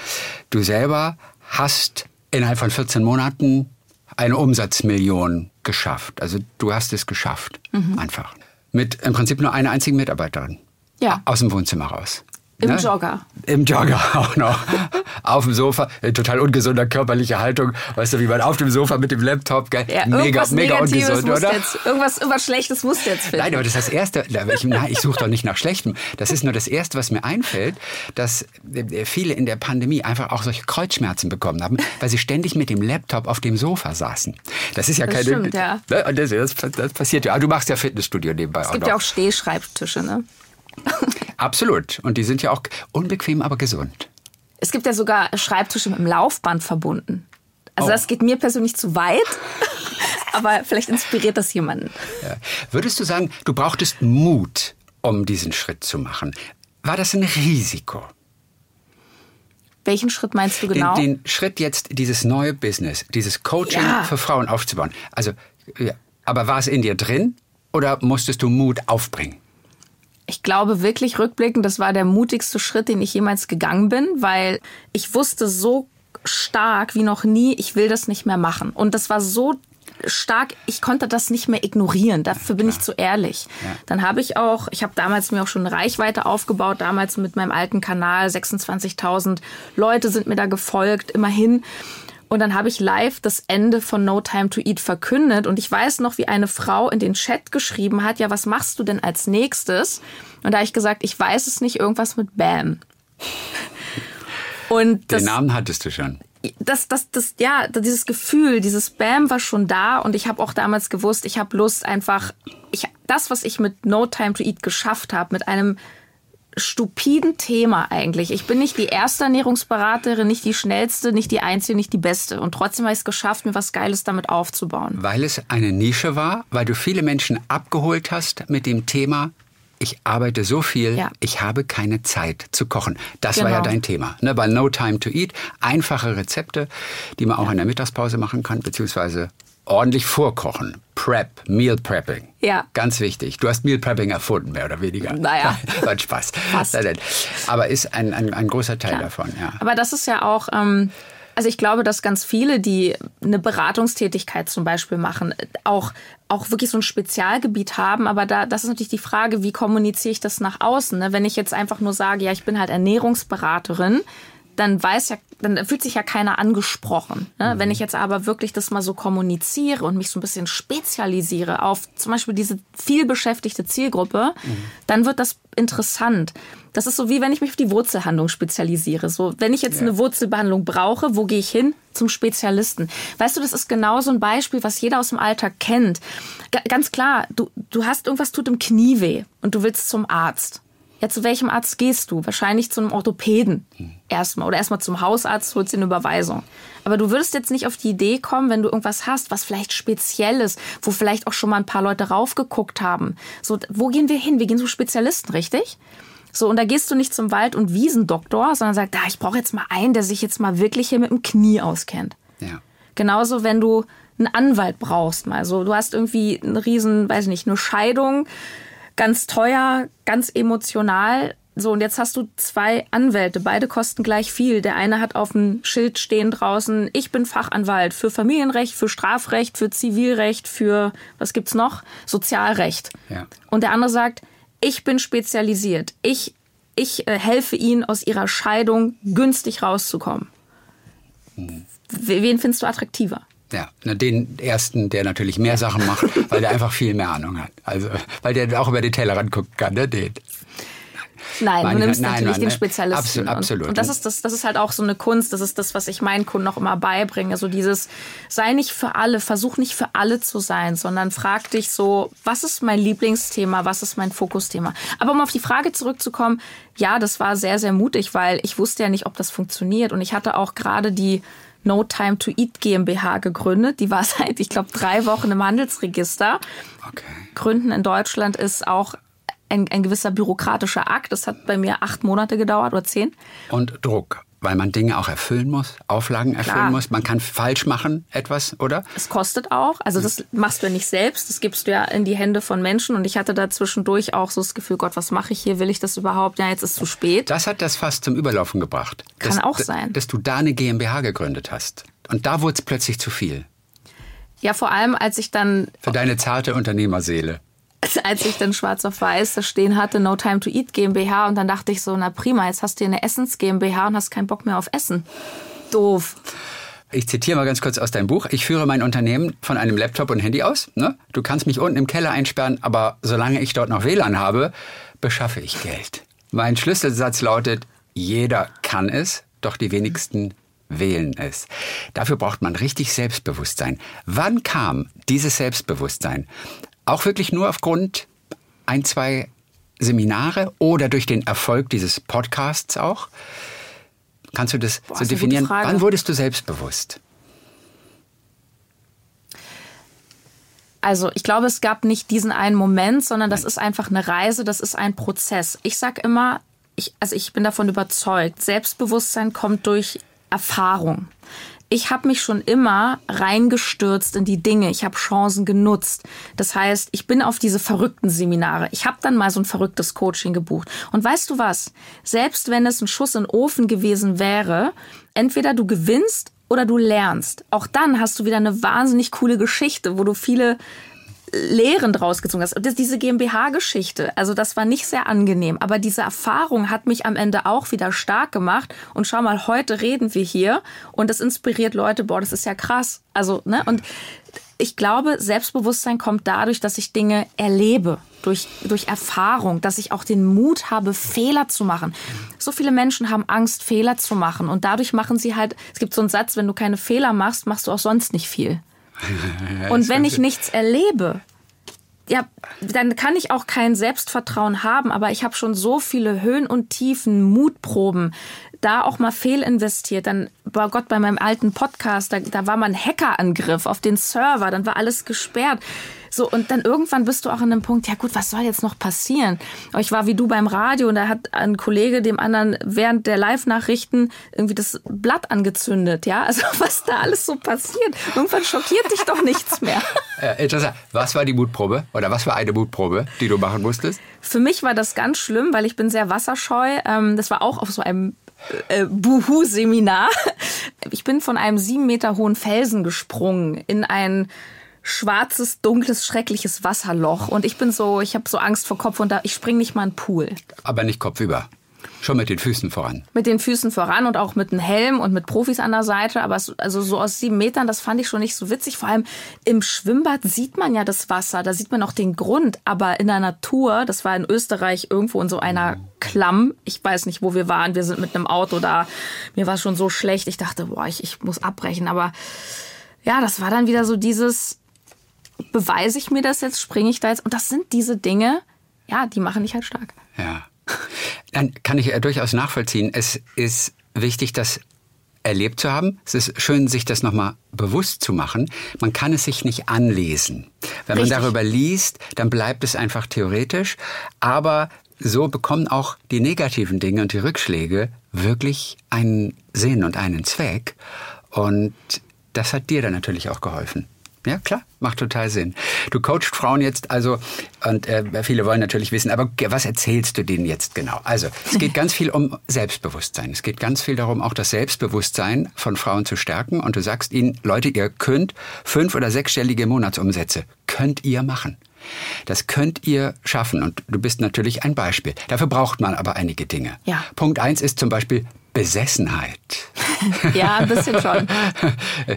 Du selber hast innerhalb von 14 Monaten eine Umsatzmillion geschafft. Also du hast es geschafft, mhm. einfach. Mit im Prinzip nur einer einzigen Mitarbeiterin. Ja. Aus dem Wohnzimmer raus. Im ne? Jogger. Im Jogger auch noch. auf dem Sofa, in total ungesunder körperlicher Haltung. Weißt du, wie man auf dem Sofa mit dem Laptop, gell? Ja, mega, mega ungesund, oder? Jetzt, irgendwas, irgendwas Schlechtes musst du jetzt finden. Nein, aber das ist das Erste, ich, nein, ich suche doch nicht nach Schlechtem. Das ist nur das Erste, was mir einfällt, dass äh, viele in der Pandemie einfach auch solche Kreuzschmerzen bekommen haben, weil sie ständig mit dem Laptop auf dem Sofa saßen. Das ist ja das keine... Stimmt, ja. Ne? Das, das, das, passiert ja. Du machst ja Fitnessstudio nebenbei es auch gibt noch. ja auch Stehschreibtische, ne? Absolut. Und die sind ja auch unbequem, aber gesund. Es gibt ja sogar Schreibtische mit dem Laufband verbunden. Also oh. das geht mir persönlich zu weit, aber vielleicht inspiriert das jemanden. Ja. Würdest du sagen, du brauchtest Mut, um diesen Schritt zu machen? War das ein Risiko? Welchen Schritt meinst du genau? Den, den Schritt jetzt, dieses neue Business, dieses Coaching ja. für Frauen aufzubauen. Also, ja. aber war es in dir drin oder musstest du Mut aufbringen? Ich glaube wirklich rückblickend, das war der mutigste Schritt, den ich jemals gegangen bin, weil ich wusste so stark wie noch nie, ich will das nicht mehr machen. Und das war so stark, ich konnte das nicht mehr ignorieren. Dafür bin ich zu ehrlich. Ja. Dann habe ich auch, ich habe damals mir auch schon eine Reichweite aufgebaut, damals mit meinem alten Kanal, 26.000 Leute sind mir da gefolgt, immerhin. Und dann habe ich live das Ende von No Time to Eat verkündet. Und ich weiß noch, wie eine Frau in den Chat geschrieben hat, ja, was machst du denn als nächstes? Und da habe ich gesagt, ich weiß es nicht, irgendwas mit Bam. Und das, Den Namen hattest du schon. Das, das, das, ja, dieses Gefühl, dieses Bam war schon da und ich habe auch damals gewusst, ich habe Lust einfach, ich, das, was ich mit No Time to Eat geschafft habe, mit einem stupiden Thema eigentlich. Ich bin nicht die erste Ernährungsberaterin, nicht die schnellste, nicht die einzige, nicht die beste. Und trotzdem habe ich es geschafft, mir was Geiles damit aufzubauen. Weil es eine Nische war, weil du viele Menschen abgeholt hast mit dem Thema, ich arbeite so viel, ja. ich habe keine Zeit zu kochen. Das genau. war ja genau. dein Thema. Ne? Bei No Time to Eat, einfache Rezepte, die man auch in der Mittagspause machen kann, beziehungsweise ordentlich vorkochen. Prep, Meal Prepping. Ja. Ganz wichtig. Du hast Meal Prepping erfunden, mehr oder weniger. Naja. War Spaß. Fast. Aber ist ein, ein, ein großer Teil Klar. davon, ja. Aber das ist ja auch, ähm, also ich glaube, dass ganz viele, die eine Beratungstätigkeit zum Beispiel machen, auch auch wirklich so ein Spezialgebiet haben, aber da, das ist natürlich die Frage, wie kommuniziere ich das nach außen? Ne? Wenn ich jetzt einfach nur sage, ja, ich bin halt Ernährungsberaterin, dann weiß ja, dann fühlt sich ja keiner angesprochen. Ne? Mhm. Wenn ich jetzt aber wirklich das mal so kommuniziere und mich so ein bisschen spezialisiere auf zum Beispiel diese viel beschäftigte Zielgruppe, mhm. dann wird das interessant. Das ist so wie wenn ich mich auf die Wurzelhandlung spezialisiere. So, wenn ich jetzt ja. eine Wurzelbehandlung brauche, wo gehe ich hin? Zum Spezialisten. Weißt du, das ist genau so ein Beispiel, was jeder aus dem Alltag kennt. G ganz klar, du, du hast irgendwas tut im Knie weh und du willst zum Arzt. Ja, zu welchem Arzt gehst du? Wahrscheinlich zu einem Orthopäden erstmal oder erstmal zum Hausarzt, holst dir eine Überweisung. Aber du würdest jetzt nicht auf die Idee kommen, wenn du irgendwas hast, was vielleicht speziell ist, wo vielleicht auch schon mal ein paar Leute raufgeguckt haben. So, wo gehen wir hin? Wir gehen zu Spezialisten, richtig? So, und da gehst du nicht zum Wald- und Wiesendoktor, sondern sagst, ah, ich brauche jetzt mal einen, der sich jetzt mal wirklich hier mit dem Knie auskennt. Ja. Genauso, wenn du einen Anwalt brauchst mal. So, du hast irgendwie einen riesen, weiß ich nicht, eine Scheidung, ganz teuer, ganz emotional. So, und jetzt hast du zwei Anwälte, beide kosten gleich viel. Der eine hat auf dem Schild stehen draußen, ich bin Fachanwalt für Familienrecht, für Strafrecht, für Zivilrecht, für, was gibt's noch? Sozialrecht. Ja. Und der andere sagt, ich bin spezialisiert. Ich, ich äh, helfe Ihnen aus Ihrer Scheidung günstig rauszukommen. Mhm. Wen findest du attraktiver? Ja, den ersten, der natürlich mehr Sachen macht, weil der einfach viel mehr Ahnung hat. Also, weil der auch über die Tellerrand gucken kann, ne? Den. Nein, Meine, du nimmst nein, natürlich nein, den Spezialisten. Absolut, absolut. Und, und, das ist das, das ist halt auch so eine Kunst. Das ist das, was ich meinen Kunden auch immer beibringe. Also dieses, sei nicht für alle, versuch nicht für alle zu sein, sondern frag dich so, was ist mein Lieblingsthema, was ist mein Fokusthema? Aber um auf die Frage zurückzukommen, ja, das war sehr, sehr mutig, weil ich wusste ja nicht, ob das funktioniert. Und ich hatte auch gerade die No Time to Eat GmbH gegründet. Die war seit, ich glaube, drei Wochen im Handelsregister. Okay. Gründen in Deutschland ist auch ein, ein gewisser bürokratischer Akt. Das hat bei mir acht Monate gedauert oder zehn. Und Druck weil man Dinge auch erfüllen muss, Auflagen erfüllen Klar. muss. Man kann falsch machen etwas, oder? Es kostet auch. Also das machst du ja nicht selbst. Das gibst du ja in die Hände von Menschen. Und ich hatte da zwischendurch auch so das Gefühl, Gott, was mache ich hier? Will ich das überhaupt? Ja, jetzt ist es zu spät. Das hat das fast zum Überlaufen gebracht. Kann dass, auch sein. Dass du da eine GmbH gegründet hast. Und da wurde es plötzlich zu viel. Ja, vor allem, als ich dann... Für deine zarte Unternehmerseele als ich dann schwarz auf weiß da stehen hatte, No Time to Eat GmbH und dann dachte ich so, na prima, jetzt hast du hier eine Essens GmbH und hast keinen Bock mehr auf Essen. Doof. Ich zitiere mal ganz kurz aus deinem Buch. Ich führe mein Unternehmen von einem Laptop und Handy aus. Ne? Du kannst mich unten im Keller einsperren, aber solange ich dort noch WLAN habe, beschaffe ich Geld. Mein Schlüsselsatz lautet, jeder kann es, doch die wenigsten wählen es. Dafür braucht man richtig Selbstbewusstsein. Wann kam dieses Selbstbewusstsein? Auch wirklich nur aufgrund ein, zwei Seminare oder durch den Erfolg dieses Podcasts auch? Kannst du das Boah, so definieren? Wann wurdest du selbstbewusst? Also ich glaube, es gab nicht diesen einen Moment, sondern das Nein. ist einfach eine Reise, das ist ein Prozess. Ich sage immer, ich, also ich bin davon überzeugt, Selbstbewusstsein kommt durch Erfahrung ich habe mich schon immer reingestürzt in die Dinge. Ich habe Chancen genutzt. Das heißt, ich bin auf diese verrückten Seminare. Ich habe dann mal so ein verrücktes Coaching gebucht. Und weißt du was? Selbst wenn es ein Schuss in den Ofen gewesen wäre, entweder du gewinnst oder du lernst. Auch dann hast du wieder eine wahnsinnig coole Geschichte, wo du viele Lehren draus gezogen hast. Das, diese GmbH-Geschichte, also das war nicht sehr angenehm, aber diese Erfahrung hat mich am Ende auch wieder stark gemacht. Und schau mal, heute reden wir hier und das inspiriert Leute, boah, das ist ja krass. Also, ne, und ich glaube, Selbstbewusstsein kommt dadurch, dass ich Dinge erlebe, durch, durch Erfahrung, dass ich auch den Mut habe, Fehler zu machen. So viele Menschen haben Angst, Fehler zu machen und dadurch machen sie halt, es gibt so einen Satz, wenn du keine Fehler machst, machst du auch sonst nicht viel. Und wenn ich nichts erlebe, ja, dann kann ich auch kein Selbstvertrauen haben, aber ich habe schon so viele Höhen und Tiefen, Mutproben, da auch mal fehlinvestiert. Dann, bei Gott, bei meinem alten Podcast, da, da war mal ein Hackerangriff auf den Server, dann war alles gesperrt. So, und dann irgendwann bist du auch an einem Punkt, ja gut, was soll jetzt noch passieren? Ich war wie du beim Radio und da hat ein Kollege dem anderen während der Live-Nachrichten irgendwie das Blatt angezündet, ja? Also was da alles so passiert. Irgendwann schockiert dich doch nichts mehr. Äh, interessant. Was war die Mutprobe? Oder was war eine Mutprobe, die du machen musstest? Für mich war das ganz schlimm, weil ich bin sehr wasserscheu. Ähm, das war auch auf so einem äh, Buhu-Seminar. Ich bin von einem sieben Meter hohen Felsen gesprungen in ein schwarzes, dunkles, schreckliches Wasserloch. Und ich bin so, ich habe so Angst vor Kopf und da, ich spring nicht mal in den Pool. Aber nicht kopfüber. Schon mit den Füßen voran. Mit den Füßen voran und auch mit einem Helm und mit Profis an der Seite. Aber also so aus sieben Metern, das fand ich schon nicht so witzig. Vor allem im Schwimmbad sieht man ja das Wasser, da sieht man auch den Grund. Aber in der Natur, das war in Österreich irgendwo in so einer Klamm. Ich weiß nicht, wo wir waren. Wir sind mit einem Auto da. Mir war es schon so schlecht. Ich dachte, boah, ich, ich muss abbrechen. Aber ja, das war dann wieder so dieses, beweise ich mir das jetzt, springe ich da jetzt? Und das sind diese Dinge, ja, die machen dich halt stark. Ja. Dann kann ich durchaus nachvollziehen. Es ist wichtig, das erlebt zu haben. Es ist schön, sich das nochmal bewusst zu machen. Man kann es sich nicht anlesen. Wenn Richtig. man darüber liest, dann bleibt es einfach theoretisch. Aber so bekommen auch die negativen Dinge und die Rückschläge wirklich einen Sinn und einen Zweck. Und das hat dir dann natürlich auch geholfen. Ja, klar, macht total Sinn. Du coachst Frauen jetzt also, und äh, viele wollen natürlich wissen, aber was erzählst du denen jetzt genau? Also, es geht ganz viel um Selbstbewusstsein. Es geht ganz viel darum, auch das Selbstbewusstsein von Frauen zu stärken. Und du sagst ihnen, Leute, ihr könnt fünf- oder sechsstellige Monatsumsätze, könnt ihr machen. Das könnt ihr schaffen und du bist natürlich ein Beispiel. Dafür braucht man aber einige Dinge. Ja. Punkt eins ist zum Beispiel Besessenheit. ja, ein bisschen schon.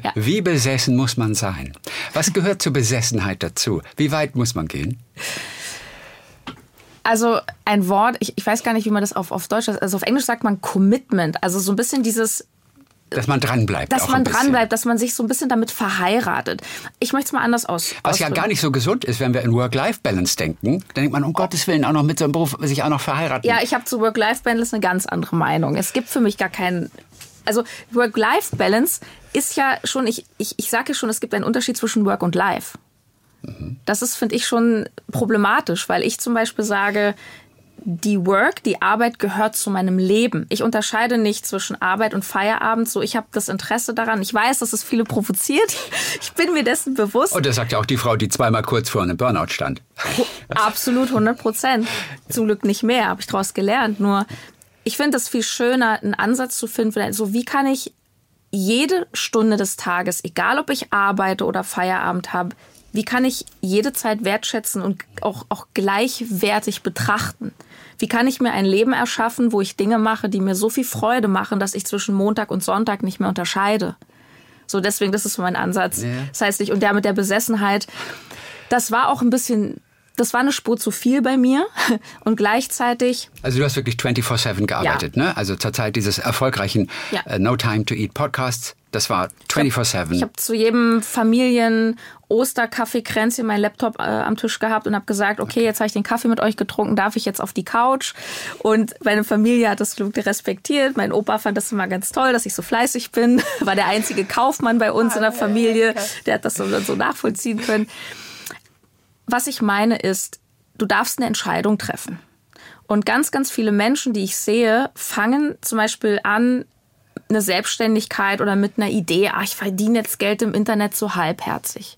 Ja. Wie besessen muss man sein? Was gehört zur Besessenheit dazu? Wie weit muss man gehen? Also ein Wort, ich, ich weiß gar nicht, wie man das auf, auf Deutsch, also auf Englisch sagt man Commitment. Also so ein bisschen dieses dass man dranbleibt. Dass man dranbleibt, dass man sich so ein bisschen damit verheiratet. Ich möchte es mal anders aus. Was ja gar nicht so gesund ist, wenn wir in Work-Life-Balance denken. Dann denkt man, um Gottes Willen, auch noch mit so einem Beruf sich auch noch verheiraten. Ja, ich habe zu Work-Life-Balance eine ganz andere Meinung. Es gibt für mich gar keinen. Also Work-Life-Balance ist ja schon, ich, ich, ich sage ja schon, es gibt einen Unterschied zwischen Work und Life. Das ist, finde ich, schon problematisch, weil ich zum Beispiel sage, die Work, die Arbeit gehört zu meinem Leben. Ich unterscheide nicht zwischen Arbeit und Feierabend. So, ich habe das Interesse daran. Ich weiß, dass es viele provoziert. Ich bin mir dessen bewusst. Und das sagt ja auch die Frau, die zweimal kurz vor einem Burnout stand. Absolut 100 Prozent. Zum Glück nicht mehr, habe ich daraus gelernt. Nur, ich finde es viel schöner, einen Ansatz zu finden. So, wie kann ich jede Stunde des Tages, egal ob ich arbeite oder Feierabend habe, wie kann ich jede Zeit wertschätzen und auch, auch gleichwertig betrachten? Wie kann ich mir ein Leben erschaffen, wo ich Dinge mache, die mir so viel Freude machen, dass ich zwischen Montag und Sonntag nicht mehr unterscheide? So, deswegen, das ist mein Ansatz. Ja. Das heißt, ich, und der mit der Besessenheit, das war auch ein bisschen das war eine Spur zu viel bei mir und gleichzeitig. Also du hast wirklich 24/7 gearbeitet, ja. ne? Also zur Zeit dieses erfolgreichen ja. uh, No Time to Eat Podcasts, das war 24/7. Ich habe hab zu jedem Familien Osterkaffeekränzchen meinen Laptop äh, am Tisch gehabt und habe gesagt, okay, jetzt habe ich den Kaffee mit euch getrunken, darf ich jetzt auf die Couch? Und meine Familie hat das respektiert. Mein Opa fand das immer ganz toll, dass ich so fleißig bin. War der einzige Kaufmann bei uns in der Familie, der hat das so, so nachvollziehen können. Was ich meine ist, du darfst eine Entscheidung treffen. Und ganz, ganz viele Menschen, die ich sehe, fangen zum Beispiel an, eine Selbstständigkeit oder mit einer Idee, ach, ich verdiene jetzt Geld im Internet so halbherzig.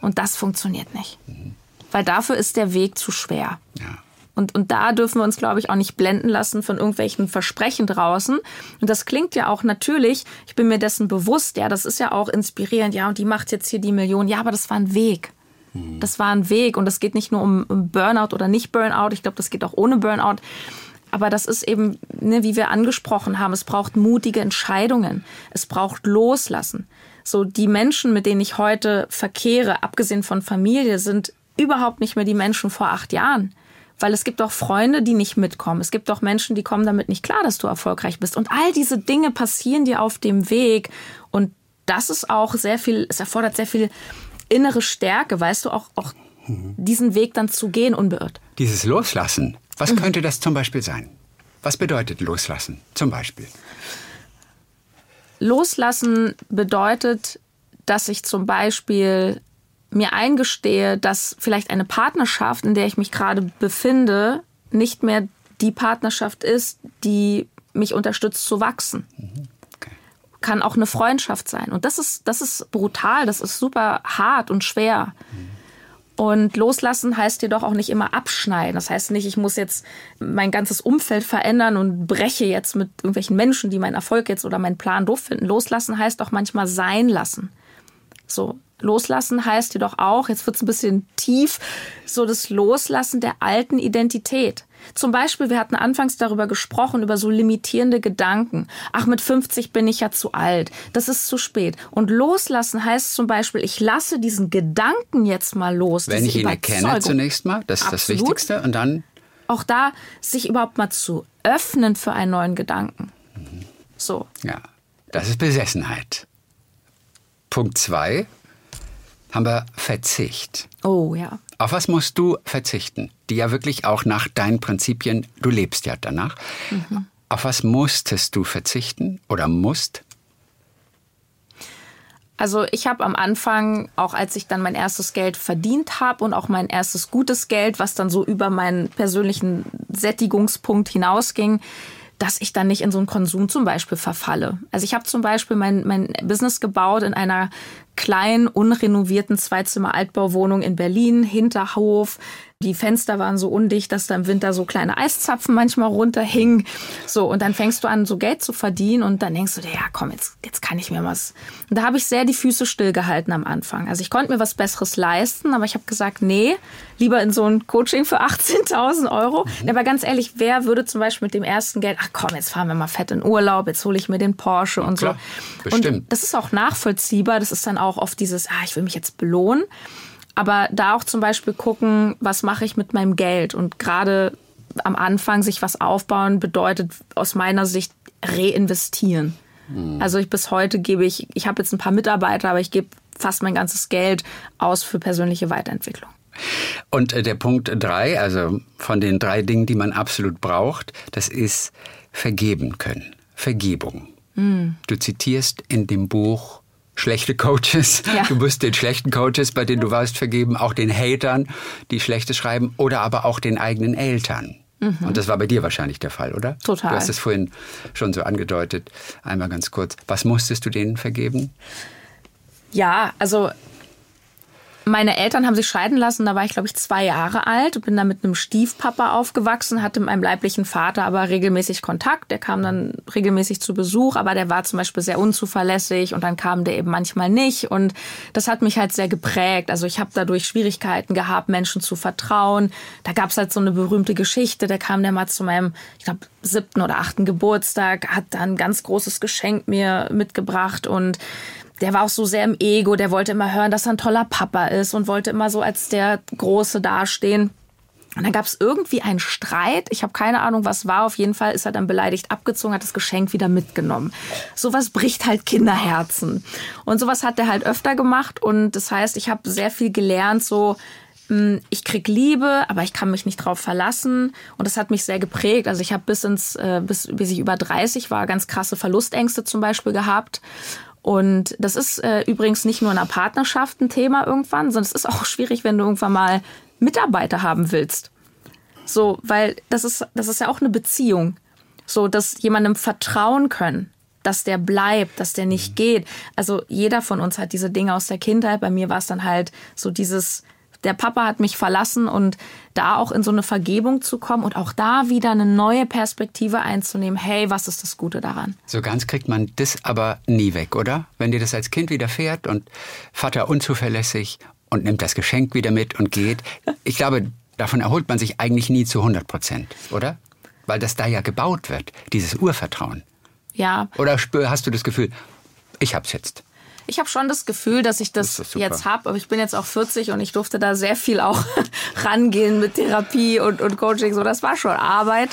Und das funktioniert nicht. Mhm. Weil dafür ist der Weg zu schwer. Ja. Und, und da dürfen wir uns, glaube ich, auch nicht blenden lassen von irgendwelchen Versprechen draußen. Und das klingt ja auch natürlich, ich bin mir dessen bewusst, ja, das ist ja auch inspirierend, ja, und die macht jetzt hier die Million. Ja, aber das war ein Weg. Mhm. Das war ein Weg und es geht nicht nur um Burnout oder nicht Burnout. Ich glaube, das geht auch ohne Burnout. Aber das ist eben, ne, wie wir angesprochen haben, es braucht mutige Entscheidungen. Es braucht Loslassen. So die Menschen, mit denen ich heute verkehre, abgesehen von Familie, sind überhaupt nicht mehr die Menschen vor acht Jahren. Weil es gibt auch Freunde, die nicht mitkommen. Es gibt auch Menschen, die kommen damit nicht klar, dass du erfolgreich bist. Und all diese Dinge passieren dir auf dem Weg. Und das ist auch sehr viel, es erfordert sehr viel innere Stärke, weißt du, auch, auch diesen Weg dann zu gehen unbeirrt. Dieses Loslassen, was mhm. könnte das zum Beispiel sein? Was bedeutet Loslassen zum Beispiel? Loslassen bedeutet, dass ich zum Beispiel mir eingestehe, dass vielleicht eine Partnerschaft, in der ich mich gerade befinde, nicht mehr die Partnerschaft ist, die mich unterstützt zu wachsen. Mhm kann auch eine Freundschaft sein. Und das ist, das ist brutal, das ist super hart und schwer. Und loslassen heißt jedoch auch nicht immer abschneiden. Das heißt nicht, ich muss jetzt mein ganzes Umfeld verändern und breche jetzt mit irgendwelchen Menschen, die meinen Erfolg jetzt oder meinen Plan doof finden. Loslassen heißt auch manchmal sein lassen. So, loslassen heißt jedoch auch, jetzt wird es ein bisschen tief, so das Loslassen der alten Identität. Zum Beispiel, wir hatten anfangs darüber gesprochen, über so limitierende Gedanken. Ach, mit 50 bin ich ja zu alt. Das ist zu spät. Und loslassen heißt zum Beispiel, ich lasse diesen Gedanken jetzt mal los. Wenn ich ihn erkenne zunächst mal, das ist Absolut. das Wichtigste. Und dann? Auch da, sich überhaupt mal zu öffnen für einen neuen Gedanken. Mhm. So. Ja, das ist Besessenheit. Punkt zwei haben wir Verzicht. Oh ja. Auf was musst du verzichten? Die ja wirklich auch nach deinen Prinzipien, du lebst ja danach. Mhm. Auf was musstest du verzichten oder musst? Also ich habe am Anfang, auch als ich dann mein erstes Geld verdient habe und auch mein erstes gutes Geld, was dann so über meinen persönlichen Sättigungspunkt hinausging, dass ich dann nicht in so einen Konsum zum Beispiel verfalle. Also ich habe zum Beispiel mein, mein Business gebaut in einer kleinen, unrenovierten Zweizimmer-Altbauwohnung in Berlin, Hinterhof, die Fenster waren so undicht, dass da im Winter so kleine Eiszapfen manchmal runterhingen. So, und dann fängst du an, so Geld zu verdienen und dann denkst du dir, ja komm, jetzt, jetzt kann ich mir was. Und da habe ich sehr die Füße stillgehalten am Anfang. Also ich konnte mir was Besseres leisten, aber ich habe gesagt, nee, lieber in so ein Coaching für 18.000 Euro. Mhm. Aber ganz ehrlich, wer würde zum Beispiel mit dem ersten Geld, ach komm, jetzt fahren wir mal fett in Urlaub, jetzt hole ich mir den Porsche und Klar, so. Bestimmt. Und das ist auch nachvollziehbar. Das ist dann auch oft dieses, ah, ich will mich jetzt belohnen. Aber da auch zum Beispiel gucken, was mache ich mit meinem Geld? Und gerade am Anfang sich was aufbauen bedeutet aus meiner Sicht reinvestieren. Mhm. Also ich bis heute gebe ich, ich habe jetzt ein paar Mitarbeiter, aber ich gebe fast mein ganzes Geld aus für persönliche Weiterentwicklung. Und äh, der Punkt drei, also von den drei Dingen, die man absolut braucht, das ist vergeben können. Vergebung. Mhm. Du zitierst in dem Buch schlechte Coaches. Ja. Du musst den schlechten Coaches, bei denen du warst, vergeben, auch den Hatern, die Schlechtes schreiben oder aber auch den eigenen Eltern. Und das war bei dir wahrscheinlich der Fall, oder? Total. Du hast es vorhin schon so angedeutet. Einmal ganz kurz. Was musstest du denen vergeben? Ja, also meine Eltern haben sich scheiden lassen, da war ich, glaube ich, zwei Jahre alt, bin da mit einem Stiefpapa aufgewachsen, hatte mit meinem leiblichen Vater aber regelmäßig Kontakt. Der kam dann regelmäßig zu Besuch, aber der war zum Beispiel sehr unzuverlässig und dann kam der eben manchmal nicht. Und das hat mich halt sehr geprägt. Also ich habe dadurch Schwierigkeiten gehabt, Menschen zu vertrauen. Da gab es halt so eine berühmte Geschichte, da kam der mal zu meinem, ich glaube, siebten oder achten Geburtstag, hat dann ein ganz großes Geschenk mir mitgebracht und der war auch so sehr im Ego, der wollte immer hören, dass er ein toller Papa ist und wollte immer so als der Große dastehen. Und dann gab es irgendwie einen Streit. Ich habe keine Ahnung, was war. Auf jeden Fall ist er dann beleidigt abgezogen, hat das Geschenk wieder mitgenommen. Sowas bricht halt Kinderherzen. Und sowas hat er halt öfter gemacht. Und das heißt, ich habe sehr viel gelernt, so mh, ich krieg Liebe, aber ich kann mich nicht drauf verlassen. Und das hat mich sehr geprägt. Also ich habe bis ins, äh, bis, bis ich über 30 war, ganz krasse Verlustängste zum Beispiel gehabt. Und das ist äh, übrigens nicht nur in einer Partnerschaft ein Thema irgendwann, sondern es ist auch schwierig, wenn du irgendwann mal Mitarbeiter haben willst. So, weil das ist, das ist ja auch eine Beziehung. So, dass jemandem vertrauen können, dass der bleibt, dass der nicht geht. Also jeder von uns hat diese Dinge aus der Kindheit. Bei mir war es dann halt so dieses, der Papa hat mich verlassen und da auch in so eine Vergebung zu kommen und auch da wieder eine neue Perspektive einzunehmen. Hey, was ist das Gute daran? So ganz kriegt man das aber nie weg, oder? Wenn dir das als Kind widerfährt und Vater unzuverlässig und nimmt das Geschenk wieder mit und geht. Ich glaube, davon erholt man sich eigentlich nie zu 100 Prozent, oder? Weil das da ja gebaut wird, dieses Urvertrauen. Ja, Oder hast du das Gefühl, ich hab's jetzt? Ich habe schon das Gefühl, dass ich das, Das jetzt habe, aber ich bin jetzt auch 40 und ich durfte da sehr viel auch rangehen mit Therapie und, und Coaching. So, das war schon Arbeit.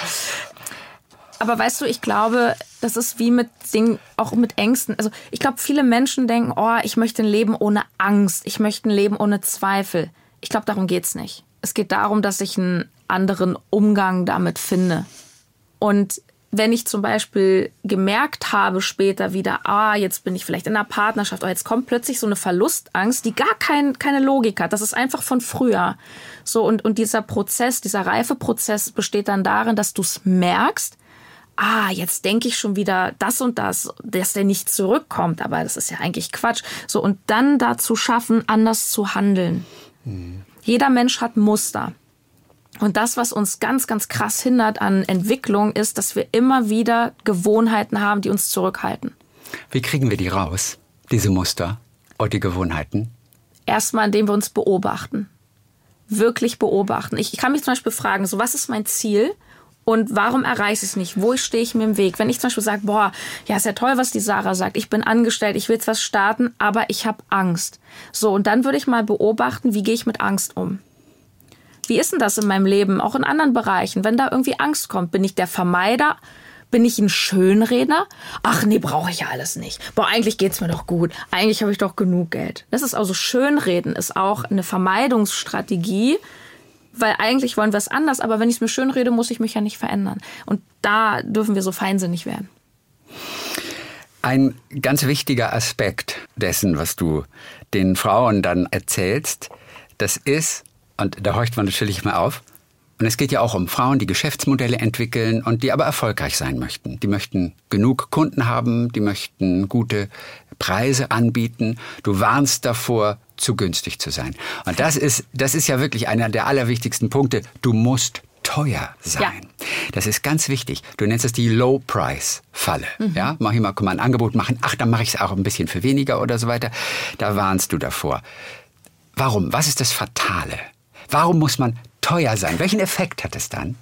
Aber weißt du, ich glaube, das ist wie mit Dingen, auch mit Ängsten. Also ich glaube, viele Menschen denken, oh, ich möchte ein Leben ohne Angst, ich möchte ein Leben ohne Zweifel. Ich glaube, darum geht's nicht. Es geht darum, dass ich einen anderen Umgang damit finde. Und wenn ich zum Beispiel gemerkt habe später wieder, ah, jetzt bin ich vielleicht in einer Partnerschaft, oder jetzt kommt plötzlich so eine Verlustangst, die gar kein, keine Logik hat. Das ist einfach von früher. So, und, und dieser Prozess, dieser Reifeprozess besteht dann darin, dass du es merkst, ah, jetzt denke ich schon wieder das und das, dass der nicht zurückkommt, aber das ist ja eigentlich Quatsch. So, und dann dazu schaffen, anders zu handeln. Jeder Mensch hat Muster. Und das, was uns ganz, ganz krass hindert an Entwicklung, ist, dass wir immer wieder Gewohnheiten haben, die uns zurückhalten. Wie kriegen wir die raus, diese Muster und die Gewohnheiten? Erstmal, indem wir uns beobachten. Wirklich beobachten. Ich kann mich zum Beispiel fragen, so was ist mein Ziel? Und warum erreiche ich es nicht? Wo stehe ich mir im Weg? Wenn ich zum Beispiel sage, boah, ja, ist ja toll, was die Sarah sagt. Ich bin angestellt, ich will jetzt was starten, aber ich habe Angst. So, und dann würde ich mal beobachten, wie gehe ich mit Angst um? Wie ist denn das in meinem Leben, auch in anderen Bereichen? Wenn da irgendwie Angst kommt, bin ich der Vermeider? Bin ich ein Schönredner? Ach nee, brauche ich ja alles nicht. Boah, eigentlich geht's mir doch gut. Eigentlich habe ich doch genug Geld. Das ist also Schönreden ist auch eine Vermeidungsstrategie, weil eigentlich wollen wir es anders, aber wenn ich es mir schönrede, muss ich mich ja nicht verändern. Und da dürfen wir so feinsinnig werden. Ein ganz wichtiger Aspekt dessen, was du den Frauen dann erzählst, das ist, und da horcht man natürlich mal auf, und es geht ja auch um Frauen, die Geschäftsmodelle entwickeln und die aber erfolgreich sein möchten. Die möchten genug Kunden haben, die möchten gute Preise anbieten. Du warnst davor, zu günstig zu sein. Und das ist, das ist ja wirklich einer der allerwichtigsten Punkte. Du musst teuer sein. Ja. Das ist ganz wichtig. Du nennst es die Low-Price-Falle. Ja, mach ich mal, kann man ein Angebot machen. Ach, dann mache ich es auch ein bisschen für weniger oder so weiter. Da warnst du davor. Warum? Was ist das Fatale? Warum muss man teuer sein? Welchen Effekt hat es dann?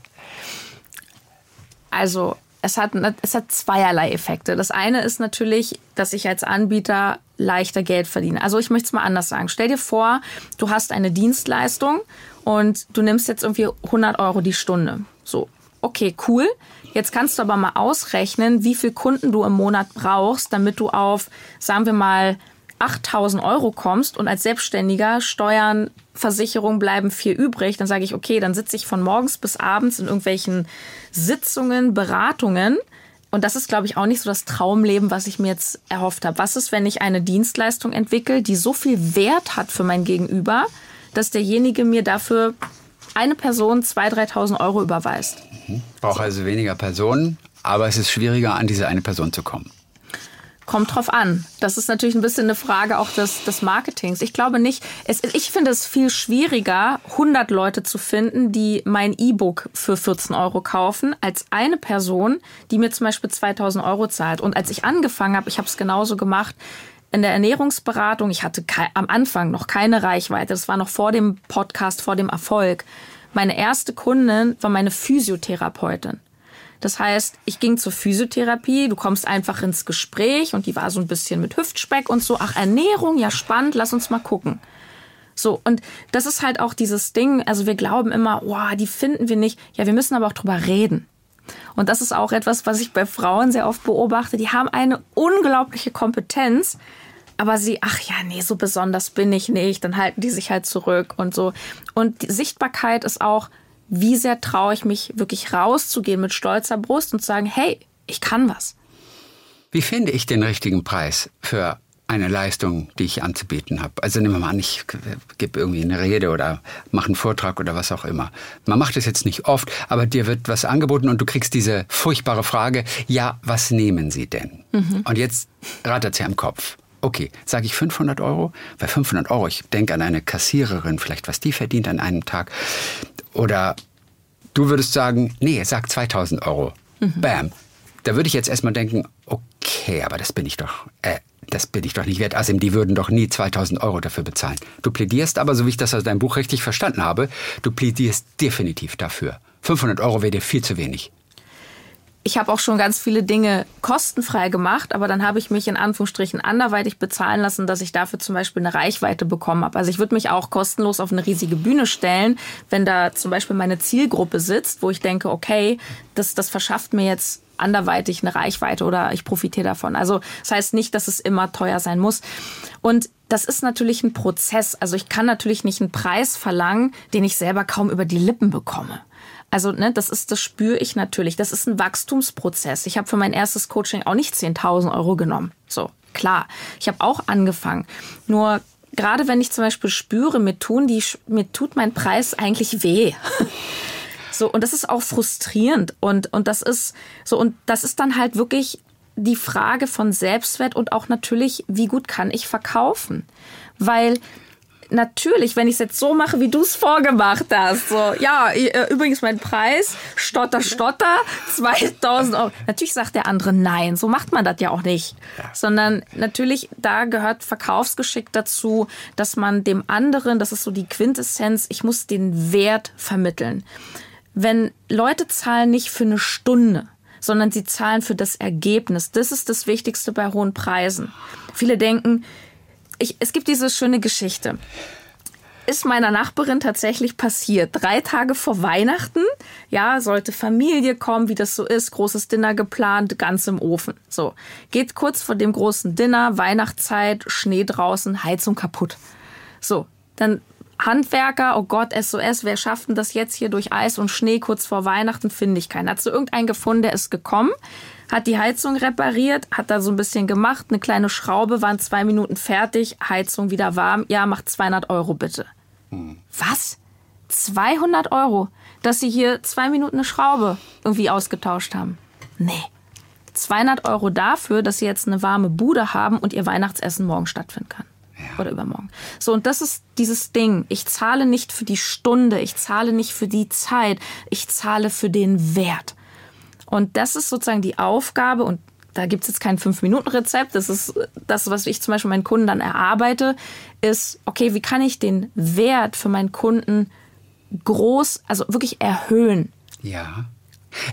Also es hat, es hat zweierlei Effekte. Das eine ist natürlich, dass ich als Anbieter leichter Geld verdiene. Also ich möchte es mal anders sagen. Stell dir vor, du hast eine Dienstleistung und du nimmst jetzt irgendwie 100 Euro die Stunde. So, okay, cool. Jetzt kannst du aber mal ausrechnen, wie viel Kunden du im Monat brauchst, damit du auf, sagen wir mal, 8000 Euro kommst und als Selbstständiger Steuern, Versicherung bleiben viel übrig, dann sage ich, okay, dann sitze ich von morgens bis abends in irgendwelchen Sitzungen, Beratungen, und das ist, glaube ich, auch nicht so das Traumleben, was ich mir jetzt erhofft habe. Was ist, wenn ich eine Dienstleistung entwickle, die so viel Wert hat für mein Gegenüber, dass derjenige mir dafür eine Person 2.000, 3.000 Euro überweist? Mhm. Braucht also weniger Personen, aber es ist schwieriger, an diese eine Person zu kommen. Kommt drauf an. Das ist natürlich ein bisschen eine Frage auch des, des Marketings. Ich glaube nicht, es, ich finde es viel schwieriger, 100 Leute zu finden, die mein E-Book für 14 Euro kaufen, als eine Person, die mir zum Beispiel 2000 Euro zahlt. Und als ich angefangen habe, ich habe es genauso gemacht, in der Ernährungsberatung, ich hatte am Anfang noch keine Reichweite, das war noch vor dem Podcast, vor dem Erfolg. Meine erste Kundin war meine Physiotherapeutin. Das heißt, ich ging zur Physiotherapie, du kommst einfach ins Gespräch und die war so ein bisschen mit Hüftspeck und so, ach Ernährung, ja spannend, lass uns mal gucken. So, und das ist halt auch dieses Ding, also wir glauben immer, wow, die finden wir nicht. Ja, wir müssen aber auch drüber reden. Und das ist auch etwas, was ich bei Frauen sehr oft beobachte. Die haben eine unglaubliche Kompetenz, aber sie, ach ja, nee, so besonders bin ich nicht. Dann halten die sich halt zurück und so. Und die Sichtbarkeit ist auch, wie sehr traue ich mich wirklich rauszugehen mit stolzer Brust und zu sagen, hey, ich kann was. Wie finde ich den richtigen Preis für eine Leistung, die ich anzubieten habe. Also nehmen wir mal an, ich gebe irgendwie eine Rede oder mache einen Vortrag oder was auch immer. Man macht es jetzt nicht oft, aber dir wird was angeboten und du kriegst diese furchtbare Frage, ja, was nehmen Sie denn? Mhm. Und jetzt rattert sie am Kopf. Okay, sage ich 500 Euro? Bei 500 Euro, ich denke an eine Kassiererin, vielleicht was die verdient an einem Tag. Oder du würdest sagen, nee, sag 2000 Euro. Mhm. Bam. Da würde ich jetzt erstmal denken, okay, aber das bin ich doch, äh, das bin ich doch nicht wert. Asim, die würden doch nie 2000 Euro dafür bezahlen. Du plädierst aber, so wie ich das aus deinem Buch richtig verstanden habe, du plädierst definitiv dafür. 500 Euro wäre dir viel zu wenig ich habe auch schon ganz viele Dinge kostenfrei gemacht, aber dann habe ich mich in Anführungsstrichen anderweitig bezahlen lassen, dass ich dafür zum Beispiel eine Reichweite bekommen habe. Also ich würde mich auch kostenlos auf eine riesige Bühne stellen, wenn da zum Beispiel meine Zielgruppe sitzt, wo ich denke, okay, das, das verschafft mir jetzt anderweitig eine Reichweite oder ich profitiere davon. Also das heißt nicht, dass es immer teuer sein muss. Und das ist natürlich ein Prozess. Also ich kann natürlich nicht einen Preis verlangen, den ich selber kaum über die Lippen bekomme. Also, ne, das ist, das spüre ich natürlich. Das ist ein Wachstumsprozess. Ich habe für mein erstes Coaching auch nicht 10.000 Euro genommen. So, klar. Ich habe auch angefangen. Nur gerade wenn ich zum Beispiel spüre, mir tun die, mir tut mein Preis eigentlich weh. So, und das ist auch frustrierend. Und, und das ist so, und das ist dann halt wirklich die Frage von Selbstwert und auch natürlich, wie gut kann ich verkaufen? Weil natürlich, wenn ich es jetzt so mache, wie du es vorgemacht hast, so, ja, äh, übrigens mein Preis, Stotter, Stotter, 2000 Euro. Natürlich sagt der andere nein, so macht man das ja auch nicht. Ja. Sondern natürlich, da gehört Verkaufsgeschick dazu, dass man dem anderen, das ist so die Quintessenz, ich muss den Wert vermitteln. Wenn Leute zahlen nicht für eine Stunde, sondern sie zahlen für das Ergebnis. Das ist das Wichtigste bei hohen Preisen. Viele denken, ich, es gibt diese schöne Geschichte. Ist meiner Nachbarin tatsächlich passiert. Drei Tage vor Weihnachten, ja, sollte Familie kommen, wie das so ist, großes Dinner geplant, ganz im Ofen. So, geht kurz vor dem großen Dinner, Weihnachtszeit, Schnee draußen, Heizung kaputt. So, dann Handwerker, oh Gott, SOS, wer schafft denn das jetzt hier durch Eis und Schnee kurz vor Weihnachten? Finde ich keinen. Hat so irgendeinen gefunden, der ist gekommen, hat die Heizung repariert, hat da so ein bisschen gemacht, eine kleine Schraube, waren zwei Minuten fertig, Heizung wieder warm. Ja, macht 200 Euro bitte. Hm. Was? 200 Euro, dass sie hier zwei Minuten eine Schraube irgendwie ausgetauscht haben? Nee. 200 Euro dafür, dass sie jetzt eine warme Bude haben und ihr Weihnachtsessen morgen stattfinden kann. Ja. Oder übermorgen. So, und das ist dieses Ding. Ich zahle nicht für die Stunde, ich zahle nicht für die Zeit, ich zahle für den Wert. Und das ist sozusagen die Aufgabe und da gibt es jetzt kein Fünf-Minuten-Rezept. Das ist das, was ich zum Beispiel meinen Kunden dann erarbeite, ist, okay, wie kann ich den Wert für meinen Kunden groß, also wirklich erhöhen? Ja.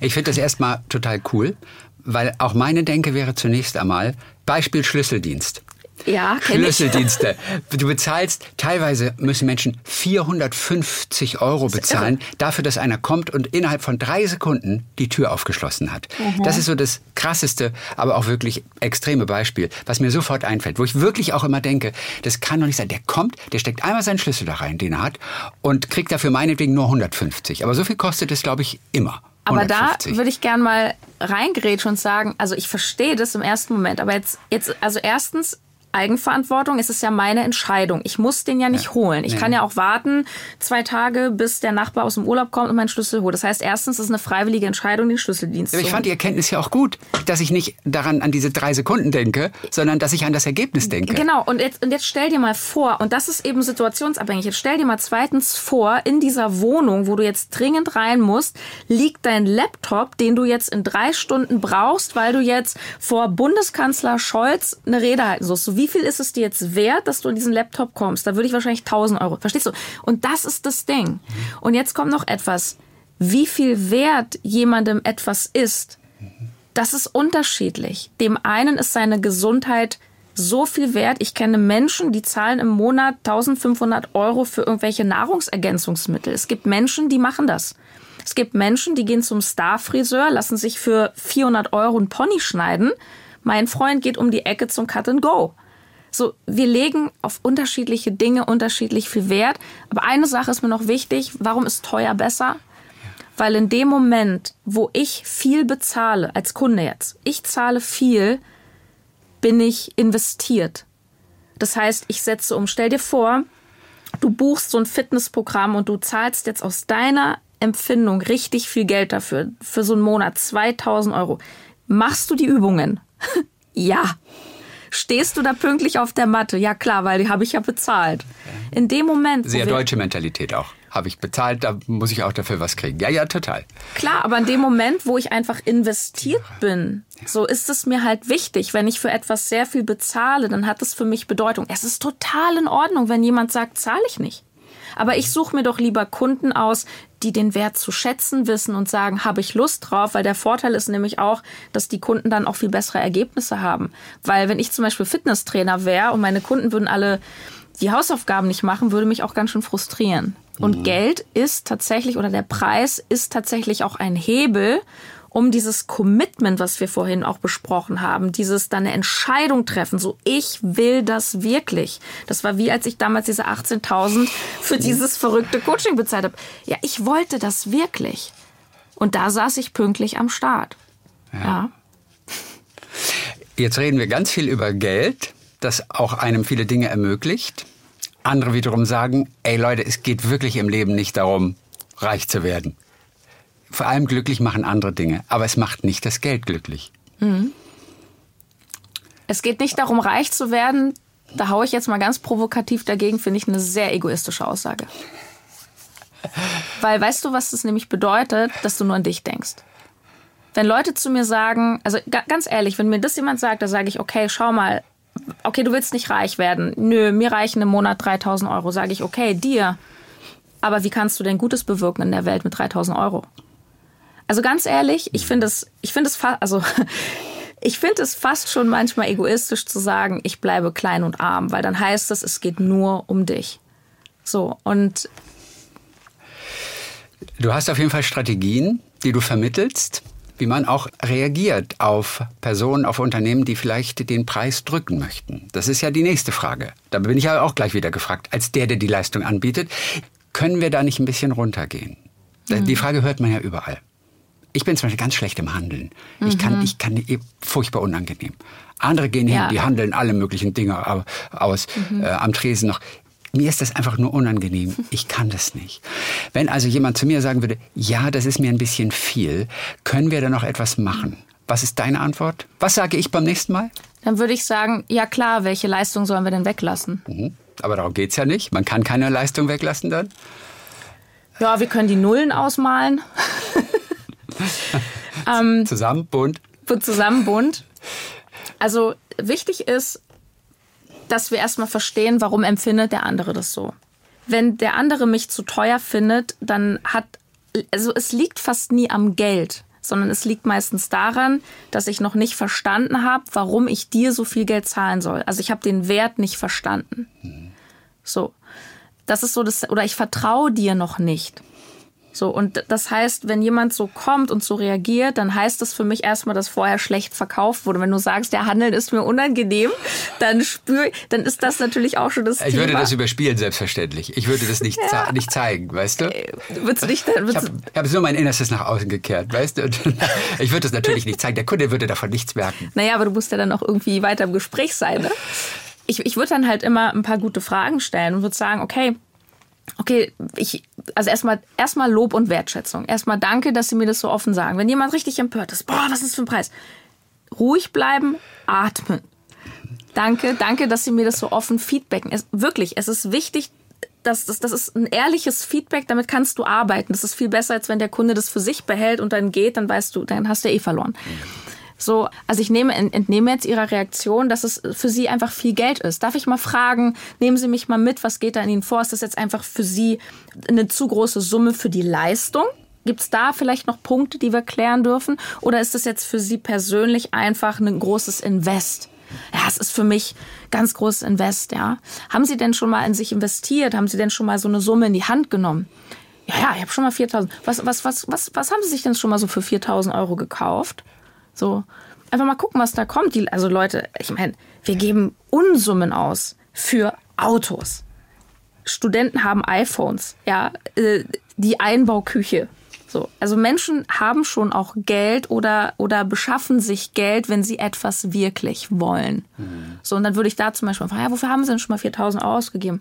Ich finde das erstmal total cool, weil auch meine Denke wäre zunächst einmal Beispiel Schlüsseldienst. Ja, Schlüsseldienste. Du bezahlst, teilweise müssen Menschen 450 Euro bezahlen dafür, dass einer kommt und innerhalb von drei Sekunden die Tür aufgeschlossen hat. Mhm. Das ist so das krasseste, aber auch wirklich extreme Beispiel, was mir sofort einfällt, wo ich wirklich auch immer denke, das kann doch nicht sein. Der kommt, der steckt einmal seinen Schlüssel da rein, den er hat, und kriegt dafür meinetwegen nur 150. Aber so viel kostet es, glaube ich, immer. Aber 150. da würde ich gern mal reingrätschen und sagen, also ich verstehe das im ersten Moment, aber jetzt, jetzt, also erstens, Eigenverantwortung. Es ist ja meine Entscheidung. Ich muss den ja nicht ja. holen. Ich nee. kann ja auch warten zwei Tage, bis der Nachbar aus dem Urlaub kommt und meinen Schlüssel holt. Das heißt, erstens ist es eine freiwillige Entscheidung, den Schlüsseldienst Aber zu Ich fand die Erkenntnis ja auch gut, dass ich nicht daran an diese drei Sekunden denke, sondern dass ich an das Ergebnis denke. Genau. Und jetzt, und jetzt stell dir mal vor, und das ist eben situationsabhängig. Jetzt stell dir mal zweitens vor, in dieser Wohnung, wo du jetzt dringend rein musst, liegt dein Laptop, den du jetzt in drei Stunden brauchst, weil du jetzt vor Bundeskanzler Scholz eine Rede halten sollst. So wie wie viel ist es dir jetzt wert, dass du in diesen Laptop kommst? Da würde ich wahrscheinlich 1000 Euro. Verstehst du? Und das ist das Ding. Und jetzt kommt noch etwas. Wie viel wert jemandem etwas ist, das ist unterschiedlich. Dem einen ist seine Gesundheit so viel wert. Ich kenne Menschen, die zahlen im Monat 1500 Euro für irgendwelche Nahrungsergänzungsmittel. Es gibt Menschen, die machen das. Es gibt Menschen, die gehen zum Starfriseur, lassen sich für 400 Euro einen Pony schneiden. Mein Freund geht um die Ecke zum Cut and Go. So, wir legen auf unterschiedliche Dinge unterschiedlich viel Wert. Aber eine Sache ist mir noch wichtig. Warum ist teuer besser? Weil in dem Moment, wo ich viel bezahle, als Kunde jetzt, ich zahle viel, bin ich investiert. Das heißt, ich setze um. Stell dir vor, du buchst so ein Fitnessprogramm und du zahlst jetzt aus deiner Empfindung richtig viel Geld dafür, für so einen Monat, 2000 Euro. Machst du die Übungen? ja. Stehst du da pünktlich auf der Matte? Ja klar, weil die habe ich ja bezahlt. In dem Moment. Sehr deutsche Mentalität auch. Habe ich bezahlt, da muss ich auch dafür was kriegen. Ja, ja, total. Klar, aber in dem Moment, wo ich einfach investiert bin, so ist es mir halt wichtig. Wenn ich für etwas sehr viel bezahle, dann hat es für mich Bedeutung. Es ist total in Ordnung, wenn jemand sagt, zahle ich nicht. Aber ich suche mir doch lieber Kunden aus, die den Wert zu schätzen wissen und sagen, habe ich Lust drauf, weil der Vorteil ist nämlich auch, dass die Kunden dann auch viel bessere Ergebnisse haben. Weil wenn ich zum Beispiel Fitnesstrainer wäre und meine Kunden würden alle die Hausaufgaben nicht machen, würde mich auch ganz schön frustrieren. Und mhm. Geld ist tatsächlich oder der Preis ist tatsächlich auch ein Hebel, um dieses Commitment, was wir vorhin auch besprochen haben, dieses dann eine Entscheidung treffen, so ich will das wirklich. Das war wie als ich damals diese 18.000 für dieses verrückte Coaching bezahlt habe. Ja, ich wollte das wirklich. Und da saß ich pünktlich am Start. ja. ja. Jetzt reden wir ganz viel über Geld, das auch einem viele Dinge ermöglicht. Andere wiederum sagen, ey Leute, es geht wirklich im Leben nicht darum, reich zu werden vor allem glücklich machen andere Dinge, aber es macht nicht das Geld glücklich. Mhm. Es geht nicht darum, reich zu werden. Da haue ich jetzt mal ganz provokativ dagegen, finde ich eine sehr egoistische Aussage. Weil weißt du, was das nämlich bedeutet, dass du nur an dich denkst? Wenn Leute zu mir sagen, also ganz ehrlich, wenn mir das jemand sagt, da sage ich, okay, schau mal, okay, du willst nicht reich werden. Nö, mir reichen im Monat 3000 Euro. Sage ich, okay, dir. Aber wie kannst du denn Gutes bewirken in der Welt mit 3000 Euro? Also ganz ehrlich, ich finde es, ich finde es fast, also ich finde es fast schon manchmal egoistisch zu sagen, ich bleibe klein und arm, weil dann heißt es, es geht nur um dich. So und du hast auf jeden Fall Strategien, die du vermittelst, wie man auch reagiert auf Personen, auf Unternehmen, die vielleicht den Preis drücken möchten. Das ist ja die nächste Frage. Da bin ich ja auch gleich wieder gefragt, als der, der die Leistung anbietet, können wir da nicht ein bisschen runtergehen? Mhm. Die Frage hört man ja überall. Ich bin zum Beispiel ganz schlecht im Handeln. Mhm. Ich kann, ich kann furchtbar unangenehm. Andere gehen ja. hin, die handeln alle möglichen Dinge aus, mhm. äh, am Tresen noch. Mir ist das einfach nur unangenehm. Ich kann das nicht. Wenn also jemand zu mir sagen würde, ja, das ist mir ein bisschen viel, können wir da noch etwas machen? Was ist deine Antwort? Was sage ich beim nächsten Mal? Dann würde ich sagen, ja klar, welche Leistung sollen wir denn weglassen? Mhm. Aber darum geht es ja nicht. Man kann keine Leistung weglassen dann. Ja, wir können die Nullen ausmalen. ähm, zusammen, bunt. Zusammen, bunt. Also wichtig ist, dass wir erstmal verstehen, warum empfindet der andere das so. Wenn der andere mich zu teuer findet, dann hat, also es liegt fast nie am Geld, sondern es liegt meistens daran, dass ich noch nicht verstanden habe, warum ich dir so viel Geld zahlen soll. Also ich habe den Wert nicht verstanden. Mhm. So. Das ist so das, oder ich vertraue dir noch nicht. So, und das heißt, wenn jemand so kommt und so reagiert, dann heißt das für mich erstmal, dass vorher schlecht verkauft wurde. Wenn du sagst, der Handel ist mir unangenehm, dann spür, dann ist das natürlich auch schon das ich Thema. würde das überspielen, selbstverständlich. Ich würde das nicht, ja. nicht zeigen, weißt du? Äh, würdest du nicht, würdest ich habe hab so mein Innerstes nach außen gekehrt, weißt du? Und ich würde das natürlich nicht zeigen. Der Kunde würde davon nichts merken. Naja, aber du musst ja dann auch irgendwie weiter im Gespräch sein, ne? Ich, ich würde dann halt immer ein paar gute Fragen stellen und würde sagen, okay, okay, ich, also erstmal, erstmal Lob und Wertschätzung. Erstmal danke, dass Sie mir das so offen sagen. Wenn jemand richtig empört ist, boah, was ist das für ein Preis? Ruhig bleiben, atmen. Danke, danke, dass Sie mir das so offen feedbacken. Es, wirklich, es ist wichtig, das, das, das ist ein ehrliches Feedback, damit kannst du arbeiten. Das ist viel besser, als wenn der Kunde das für sich behält und dann geht, dann weißt du, dann hast du eh verloren. So, also ich nehme, entnehme jetzt Ihrer Reaktion, dass es für Sie einfach viel Geld ist. Darf ich mal fragen, nehmen Sie mich mal mit, was geht da in Ihnen vor? Ist das jetzt einfach für Sie eine zu große Summe für die Leistung? Gibt es da vielleicht noch Punkte, die wir klären dürfen? Oder ist das jetzt für Sie persönlich einfach ein großes Invest? Ja, es ist für mich ganz großes Invest, ja. Haben Sie denn schon mal in sich investiert? Haben Sie denn schon mal so eine Summe in die Hand genommen? Ja, ja, ich habe schon mal 4000. Was, was, was, was, was haben Sie sich denn schon mal so für 4000 Euro gekauft? So, einfach mal gucken, was da kommt. Die, also Leute, ich meine, wir geben Unsummen aus für Autos. Studenten haben iPhones, ja, äh, die Einbauküche. So, also Menschen haben schon auch Geld oder, oder beschaffen sich Geld, wenn sie etwas wirklich wollen. Mhm. So, und dann würde ich da zum Beispiel fragen, ja, wofür haben sie denn schon mal 4000 Euro ausgegeben?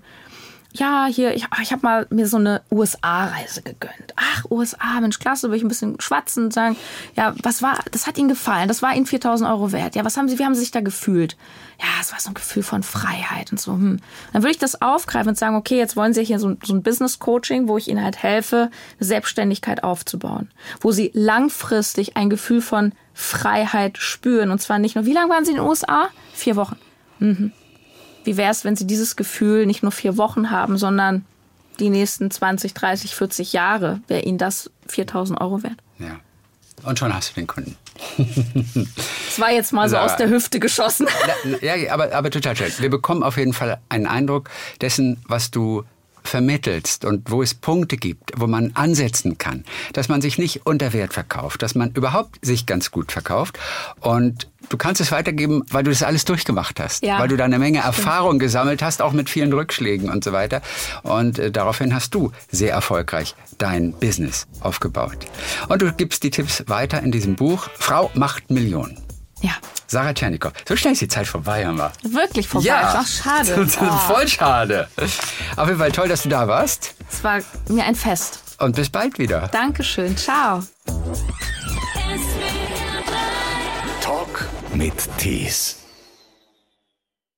Ja, hier, ich, ich habe mal mir so eine USA-Reise gegönnt. Ach, USA, Mensch, klasse, will ich ein bisschen schwatzen und sagen, ja, was war, das hat Ihnen gefallen, das war Ihnen 4000 Euro wert. Ja, was haben Sie, wie haben Sie sich da gefühlt? Ja, es war so ein Gefühl von Freiheit und so. Hm. Dann würde ich das aufgreifen und sagen, okay, jetzt wollen Sie hier so, so ein Business-Coaching, wo ich Ihnen halt helfe, Selbstständigkeit aufzubauen. Wo Sie langfristig ein Gefühl von Freiheit spüren. Und zwar nicht nur, wie lange waren Sie in den USA? Vier Wochen. Mhm. Wie wäre es, wenn Sie dieses Gefühl nicht nur vier Wochen haben, sondern die nächsten 20, 30, 40 Jahre? Wäre Ihnen das 4000 Euro wert? Ja. Und schon hast du den Kunden. Das war jetzt mal so aus der Hüfte geschossen. Ja, aber, aber total schön. Wir bekommen auf jeden Fall einen Eindruck dessen, was du vermittelst und wo es Punkte gibt, wo man ansetzen kann, dass man sich nicht unter Wert verkauft, dass man überhaupt sich ganz gut verkauft und du kannst es weitergeben, weil du das alles durchgemacht hast, ja. weil du da eine Menge Erfahrung gesammelt hast, auch mit vielen Rückschlägen und so weiter. Und äh, daraufhin hast du sehr erfolgreich dein Business aufgebaut. Und du gibst die Tipps weiter in diesem Buch Frau macht Millionen. Ja. Sarah Tschernikow. So schnell ist die Zeit vorbei, haben wir. Wirklich vorbei? Ja. Ach, schade. Oh. Voll schade. Auf jeden Fall toll, dass du da warst. Es war mir ein Fest. Und bis bald wieder. Dankeschön. Ciao. Talk mit Tees.